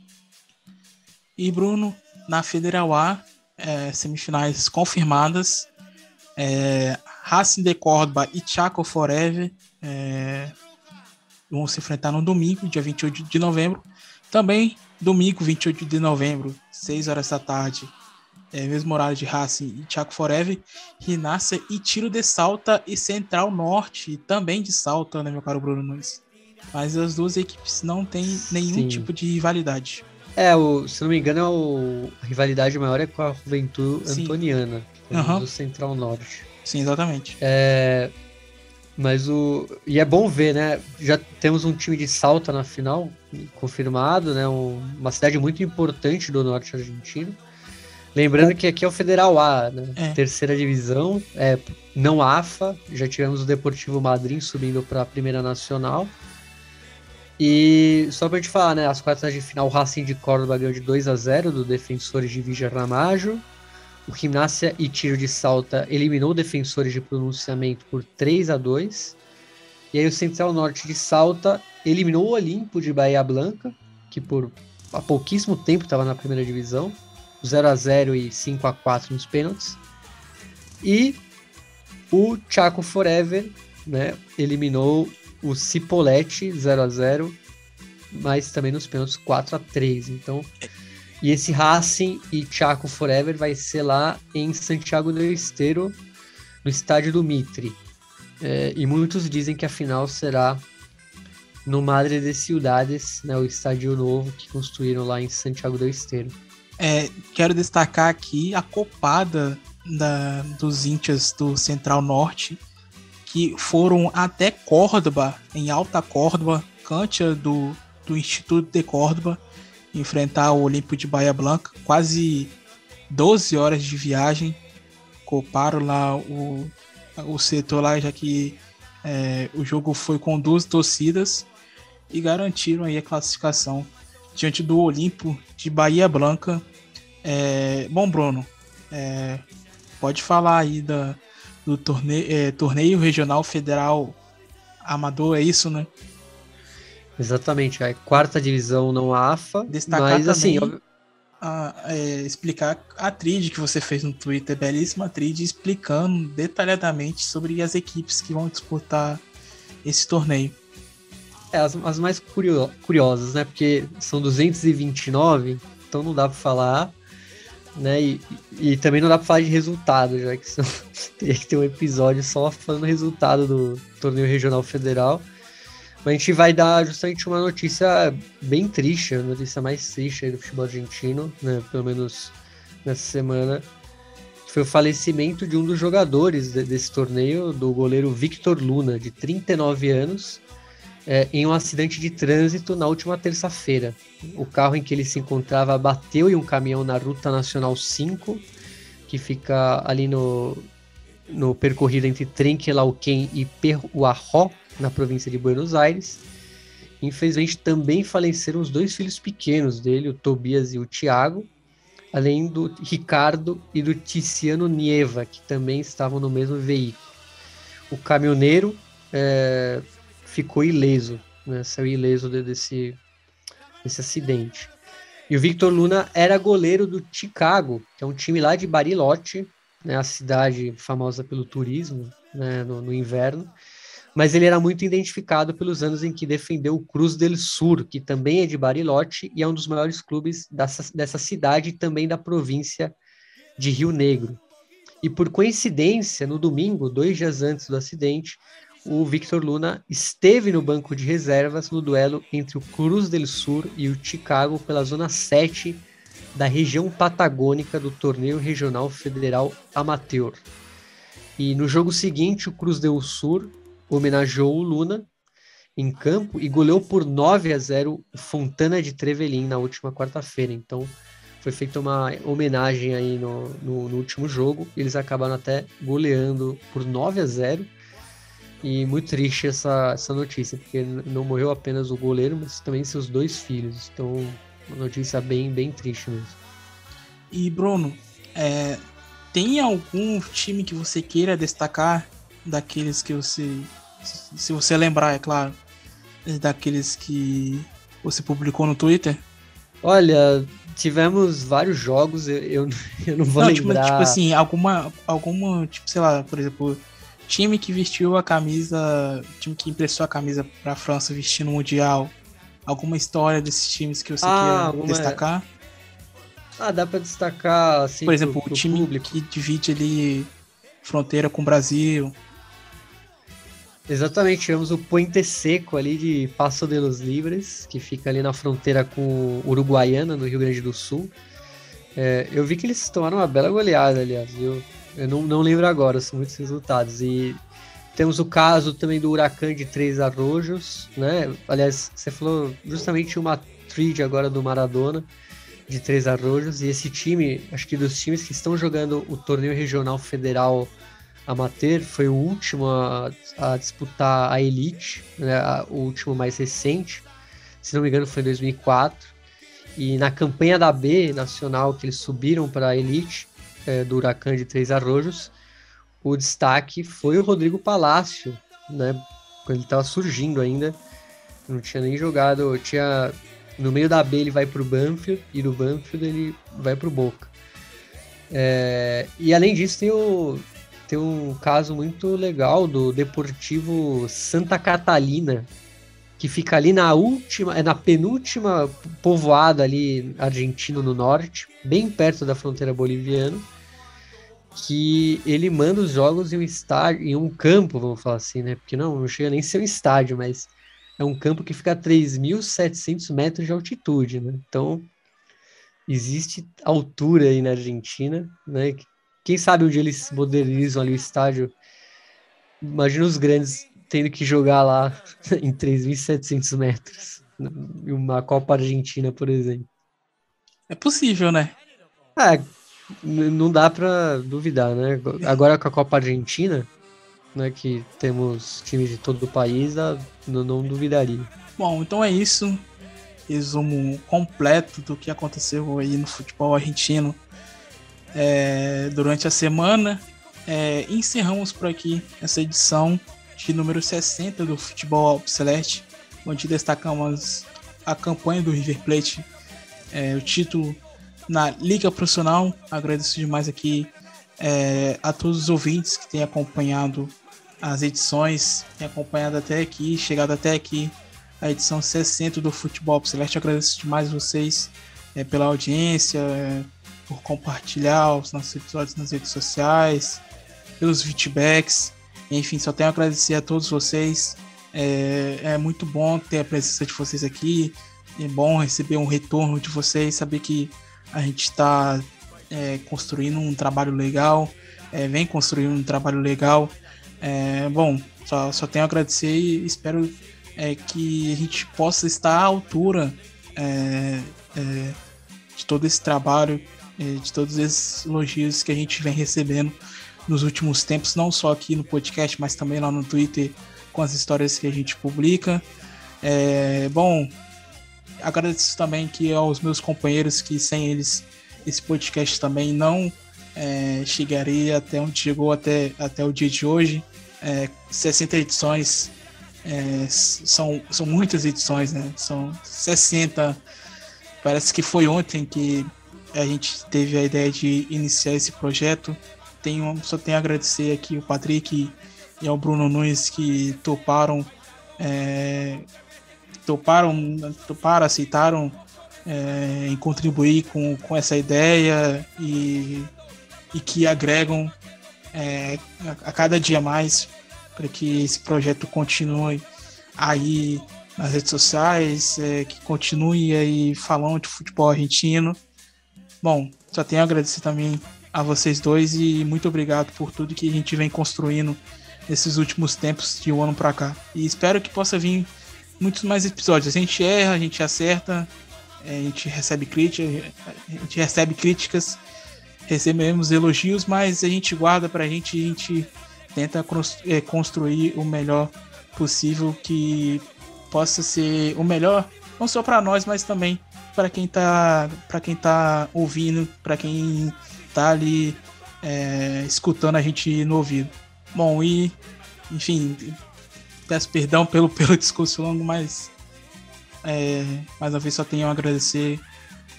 S4: E Bruno, na Federal A, é, semifinais confirmadas, é, Racing de Córdoba e Chaco Forever é, vão se enfrentar no domingo, dia 28 de novembro. Também domingo, 28 de novembro, 6 horas da tarde, é, mesmo horário de Racing e Chaco Forever, Rinácia e Tiro de Salta e Central Norte, também de Salta, né, meu caro Bruno Nunes? Mas as duas equipes não têm nenhum Sim. tipo de rivalidade.
S6: É, o, se não me engano, é o, a rivalidade maior é com a Juventude Sim. Antoniana, uhum. do Central Norte.
S4: Sim, exatamente.
S6: É, mas o. E é bom ver, né? Já temos um time de Salta na final, confirmado, né? Um, uma cidade muito importante do norte argentino. Lembrando que aqui é o Federal A, né? É. Terceira divisão, é, não AFA. Já tivemos o Deportivo Madrid subindo para a Primeira Nacional. E só pra gente falar, né? As quartas de final, o Racing de Córdoba ganhou de 2 a 0 do Defensores de Vija Ramajo. O Gimnasia e Tiro de Salta eliminou Defensores de Pronunciamento por 3 a 2 E aí o Central Norte de Salta eliminou o Olimpo de Bahia Blanca, que por há pouquíssimo tempo estava na primeira divisão. 0 a 0 e 5 a 4 nos pênaltis. E o Chaco Forever né, eliminou o Cipolletti 0 a 0 mas também nos pênaltis 4 a 3 Então, e esse Racing e Chaco Forever vai ser lá em Santiago del Esteiro, no estádio do Mitre. É, e muitos dizem que a final será no Madre de Ciudades, né, o estádio novo que construíram lá em Santiago del Esteiro.
S4: É, quero destacar aqui a copada da, dos índios do Central Norte, que foram até Córdoba, em Alta Córdoba, Cântia do, do Instituto de Córdoba, enfrentar o Olímpico de Bahia Blanca, quase 12 horas de viagem. Coparam lá o, o setor lá, já que é, o jogo foi com duas torcidas e garantiram aí a classificação diante do Olimpo de Bahia Blanca. É, bom, Bruno, é, pode falar aí da, do torneio, é, torneio regional federal amador, é isso, né?
S6: Exatamente, é quarta divisão não AFA, Destacar mas assim...
S4: A, é, explicar a trid que você fez no Twitter, belíssima trid, explicando detalhadamente sobre as equipes que vão disputar esse torneio.
S6: É, as, as mais curio, curiosas, né? Porque são 229, então não dá para falar, né? E, e, também não dá para falar de resultado, já que senão (laughs) teria que ter um episódio só falando resultado do torneio regional federal. Mas a gente vai dar justamente uma notícia bem triste, a notícia mais triste do futebol argentino, né? Pelo menos nessa semana. Foi o falecimento de um dos jogadores de, desse torneio, do goleiro Victor Luna, de 39 anos, é, em um acidente de trânsito na última terça-feira. O carro em que ele se encontrava bateu em um caminhão na Ruta Nacional 5, que fica ali no, no percorrido entre Trenquelauquén e Peruajó, na província de Buenos Aires. Infelizmente, também faleceram os dois filhos pequenos dele, o Tobias e o Tiago, além do Ricardo e do Tiziano Nieva, que também estavam no mesmo veículo. O caminhoneiro é, ficou ileso, né, saiu ileso desse, desse acidente. E o Victor Luna era goleiro do Chicago, que é um time lá de Bariloche, né, a cidade famosa pelo turismo né, no, no inverno mas ele era muito identificado pelos anos em que defendeu o Cruz del Sur, que também é de Bariloche e é um dos maiores clubes dessa, dessa cidade e também da província de Rio Negro. E por coincidência, no domingo, dois dias antes do acidente, o Victor Luna esteve no banco de reservas no duelo entre o Cruz del Sur e o Chicago pela zona 7 da região patagônica do torneio regional federal amateur. E no jogo seguinte, o Cruz del Sur homenageou o Luna em campo e goleou por 9 a 0 o Fontana de Trevelin na última quarta-feira. Então, foi feita uma homenagem aí no, no, no, último jogo. Eles acabaram até goleando por 9 a 0. E muito triste essa, essa notícia, porque não morreu apenas o goleiro, mas também seus dois filhos. Então, uma notícia bem, bem triste mesmo.
S4: E Bruno, é, tem algum time que você queira destacar daqueles que você, se você lembrar, é claro, daqueles que você publicou no Twitter?
S6: Olha, tivemos vários jogos, eu, eu, (laughs) eu não vou não,
S4: tipo,
S6: lembrar.
S4: Tipo, tipo assim, alguma, alguma, tipo, sei lá, por exemplo, time que vestiu a camisa, time que impressou a camisa pra França vestindo o Mundial. Alguma história desses times que você ah, queira destacar?
S6: Ah, dá pra destacar, assim,
S4: Por exemplo, pro, pro o time público. que divide ali fronteira com o Brasil.
S6: Exatamente, tivemos o Puente Seco ali de Passo de los Libres, que fica ali na fronteira com Uruguaiana, no Rio Grande do Sul. É, eu vi que eles tomaram uma bela goleada, aliás, eu, eu não, não lembro agora, são muitos resultados. E temos o caso também do Huracan de Três Arrojos, né? Aliás, você falou justamente uma trade agora do Maradona de Três Arrojos, e esse time, acho que dos times que estão jogando o torneio regional federal amateur, foi o último a, a disputar a Elite, né, o último mais recente, se não me engano foi em 2004. E na campanha da B nacional, que eles subiram para a Elite, é, do Huracan de Três Arrojos, o destaque foi o Rodrigo Palácio, né? Quando ele estava surgindo ainda, não tinha nem jogado, tinha no meio da B ele vai para o Banfield e do Banfield ele vai para o Boca. É, e além disso tem o, tem um caso muito legal do Deportivo Santa Catalina, que fica ali na última, é na penúltima povoada ali argentino no norte, bem perto da fronteira boliviana, que ele manda os jogos em um estádio, em um campo, vamos falar assim, né? Porque não, não chega nem a ser um estádio, mas é um campo que fica a 3.700 metros de altitude, né? Então, existe altura aí na Argentina, né? Quem sabe onde eles modernizam ali o estádio. Imagina os grandes tendo que jogar lá (laughs) em 3.700 metros. Uma Copa Argentina, por exemplo.
S4: É possível, né?
S6: É, não dá para duvidar, né? Agora com a Copa Argentina, né, que temos times de todo o país, não, não duvidaria.
S4: Bom, então é isso. Resumo completo do que aconteceu aí no futebol argentino é, durante a semana. É, encerramos por aqui essa edição de número 60 do Futebol Celeste, onde destacamos a campanha do River Plate, é, o título na Liga Profissional. Agradeço demais aqui é, a todos os ouvintes que têm acompanhado as edições, têm acompanhado até aqui, chegado até aqui a edição 60 do Futebol Celeste. Agradeço demais vocês é, pela audiência, é, por compartilhar os nossos episódios nas redes sociais, pelos feedbacks. Enfim, só tenho a agradecer a todos vocês. É, é muito bom ter a presença de vocês aqui. É bom receber um retorno de vocês, saber que a gente está é, construindo um trabalho legal, é, vem construindo um trabalho legal. É, bom, só, só tenho a agradecer e espero é, que a gente possa estar à altura é, é, de todo esse trabalho de todos esses elogios que a gente vem recebendo nos últimos tempos, não só aqui no podcast, mas também lá no Twitter com as histórias que a gente publica. É, bom, agradeço também que aos meus companheiros que sem eles esse podcast também não é, chegaria até onde chegou até, até o dia de hoje. É, 60 edições é, são, são muitas edições, né? São 60. Parece que foi ontem que a gente teve a ideia de iniciar esse projeto. Tenho, só tenho a agradecer aqui o Patrick e ao Bruno Nunes que toparam, é, toparam, toparam, aceitaram é, em contribuir com, com essa ideia e, e que agregam é, a, a cada dia mais para que esse projeto continue aí nas redes sociais, é, que continue aí falando de futebol argentino. Bom, só tenho a agradecer também a vocês dois e muito obrigado por tudo que a gente vem construindo nesses últimos tempos de um ano para cá. E espero que possa vir muitos mais episódios. A gente erra, a gente acerta, a gente recebe críticas, a gente recebe críticas, recebemos elogios, mas a gente guarda para a gente, a gente tenta é, construir o melhor possível que possa ser o melhor não só para nós, mas também para quem tá para quem tá ouvindo, para quem tá ali é, escutando a gente no ouvido. Bom, e enfim, peço perdão pelo (laughs) pelo discurso longo, mas é, mais uma vez só tenho a agradecer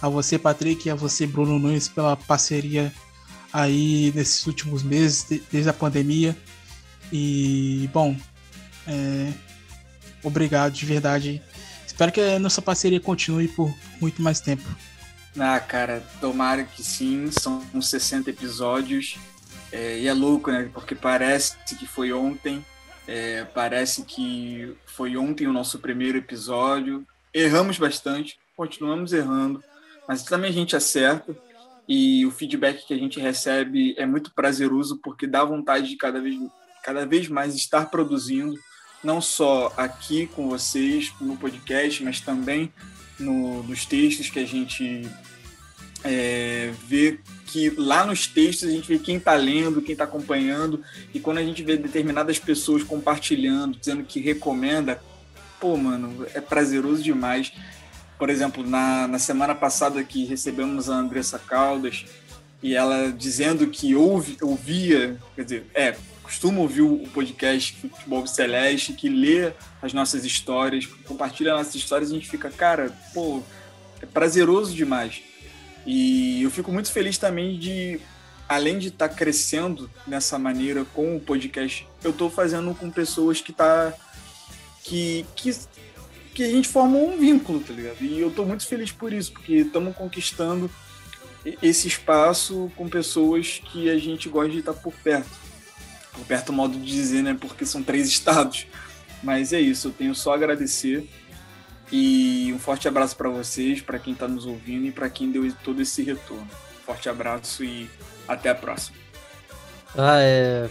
S4: a você, Patrick, e a você, Bruno Nunes, pela parceria aí nesses últimos meses, desde a pandemia. E, bom, é, obrigado de verdade. Espero que a nossa parceria continue por muito mais tempo.
S5: Ah, cara, tomara que sim. São uns 60 episódios. É, e é louco, né? Porque parece que foi ontem. É, parece que foi ontem o nosso primeiro episódio. Erramos bastante, continuamos errando, mas também a gente acerta e o feedback que a gente recebe é muito prazeroso porque dá vontade de cada vez, cada vez mais estar produzindo, não só aqui com vocês no podcast, mas também no, nos textos que a gente é, vê que lá nos textos a gente vê quem está lendo, quem está acompanhando, e quando a gente vê determinadas pessoas compartilhando, dizendo que recomenda, pô, mano, é prazeroso demais. Por exemplo, na, na semana passada que recebemos a Andressa Caldas e ela dizendo que ouve, ouvia, quer dizer, é, costuma ouvir o podcast Futebol Celeste, que lê as nossas histórias, compartilha as nossas histórias, a gente fica, cara, pô, é prazeroso demais. E eu fico muito feliz também de, além de estar tá crescendo nessa maneira com o podcast, eu estou fazendo com pessoas que tá que, que que a gente forma um vínculo, tá ligado? E eu tô muito feliz por isso, porque estamos conquistando esse espaço com pessoas que a gente gosta de estar por perto. Por perto, modo de dizer, né? Porque são três (laughs) estados. Mas é isso, eu tenho só a agradecer. E um forte abraço para vocês, para quem está nos ouvindo e para quem deu todo esse retorno. Forte abraço e até a próxima.
S6: Ah, é.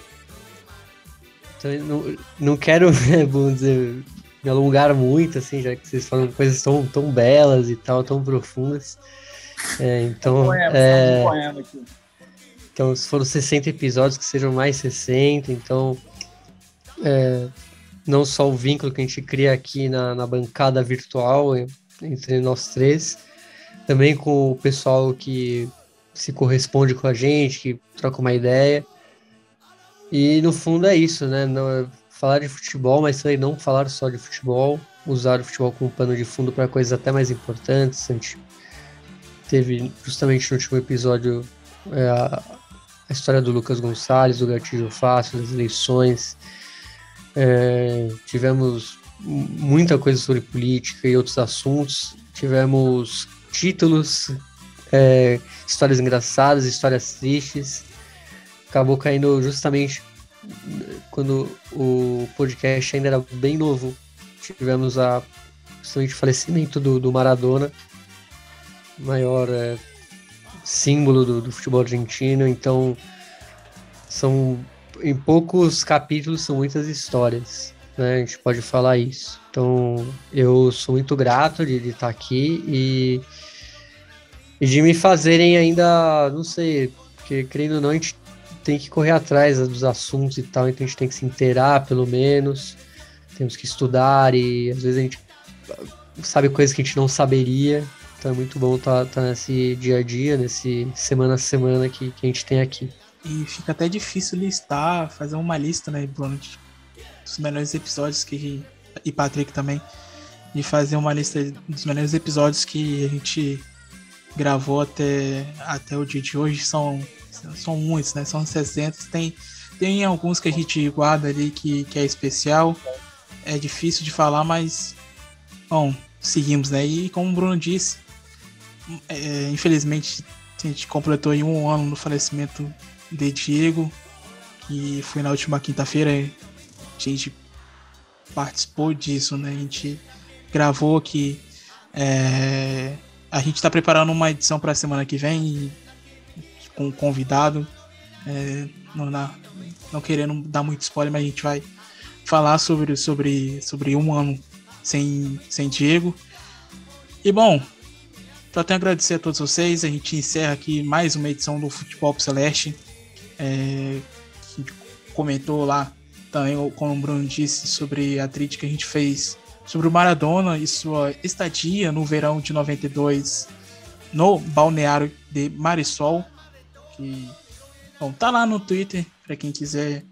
S6: Então, não, não quero, (laughs) vamos dizer, me alongar muito, assim, já que vocês falam coisas tão, tão belas e tal, tão profundas. É, então, poema, é, então, se foram 60 episódios, que sejam mais 60, então, é, não só o vínculo que a gente cria aqui na, na bancada virtual entre nós três, também com o pessoal que se corresponde com a gente, que troca uma ideia. E no fundo é isso, né? Não, falar de futebol, mas também não falar só de futebol, usar o futebol como pano de fundo para coisas até mais importantes. A gente teve justamente no último episódio é, a, a, história do Lucas Gonçalves, do gatilho fácil, das eleições. É, tivemos muita coisa sobre política e outros assuntos. Tivemos títulos, é, histórias engraçadas, histórias tristes. Acabou caindo justamente quando o podcast ainda era bem novo, tivemos a justamente falecimento do, do Maradona, maior é, símbolo do, do, futebol argentino. Então, são em poucos capítulos são muitas histórias, né? A gente pode falar isso. Então, eu sou muito grato de, estar aqui e, e de me fazerem ainda, não sei, porque querendo ou não, a gente tem que correr atrás dos assuntos e tal, então a gente tem que se inteirar pelo menos, temos que estudar e às vezes a gente sabe coisas que a gente não saberia, então é muito bom estar tá, tá nesse dia a dia, nesse semana a semana que, que a gente tem aqui.
S4: E fica até difícil listar, fazer uma lista, né, Bruno, dos melhores episódios que. E Patrick também, de fazer uma lista dos melhores episódios que a gente gravou até, até o dia de hoje. São são muitos, né? São 60. Tem, tem alguns que a gente guarda ali que, que é especial. É difícil de falar, mas. Bom, seguimos, né? E como o Bruno disse, é, infelizmente a gente completou um ano no falecimento de Diego. que foi na última quinta-feira. A gente participou disso, né? A gente gravou que é, a gente está preparando uma edição para a semana que vem com um convidado. É, não, não querendo dar muito spoiler, mas a gente vai falar sobre, sobre, sobre um ano sem, sem Diego. E bom, só tenho a agradecer a todos vocês. A gente encerra aqui mais uma edição do Futebol Celeste. É, que comentou lá também, como o Bruno disse, sobre a tríade que a gente fez sobre o Maradona e sua estadia no verão de 92 no balneário de Marisol. Que, bom, tá lá no Twitter para quem quiser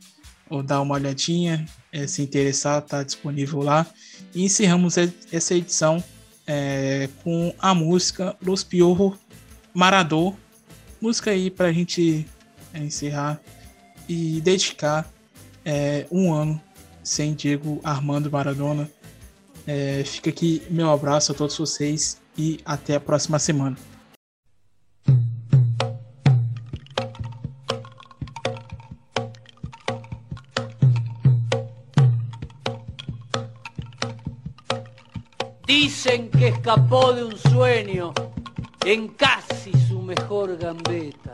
S4: ou dar uma olhadinha, é, se interessar, tá disponível lá. E encerramos essa edição é, com a música Los Piorro Marador. Música aí para a gente encerrar e dedicar é, um ano sem Diego Armando Maradona. É, fica aqui meu abraço a todos vocês e até a próxima semana.
S7: Dicen que escapó de un sueño en casi su mejor gambeta.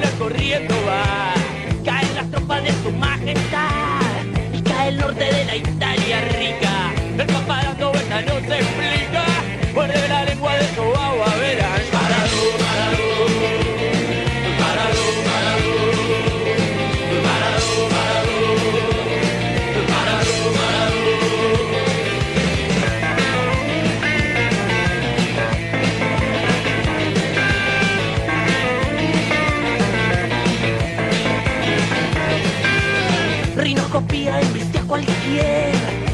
S7: La corriendo va.
S8: De su majestad y cae el norte de la Italia rica.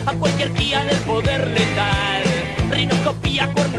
S8: A
S7: cualquier guía del poder letal. Rinoscopía, cuerno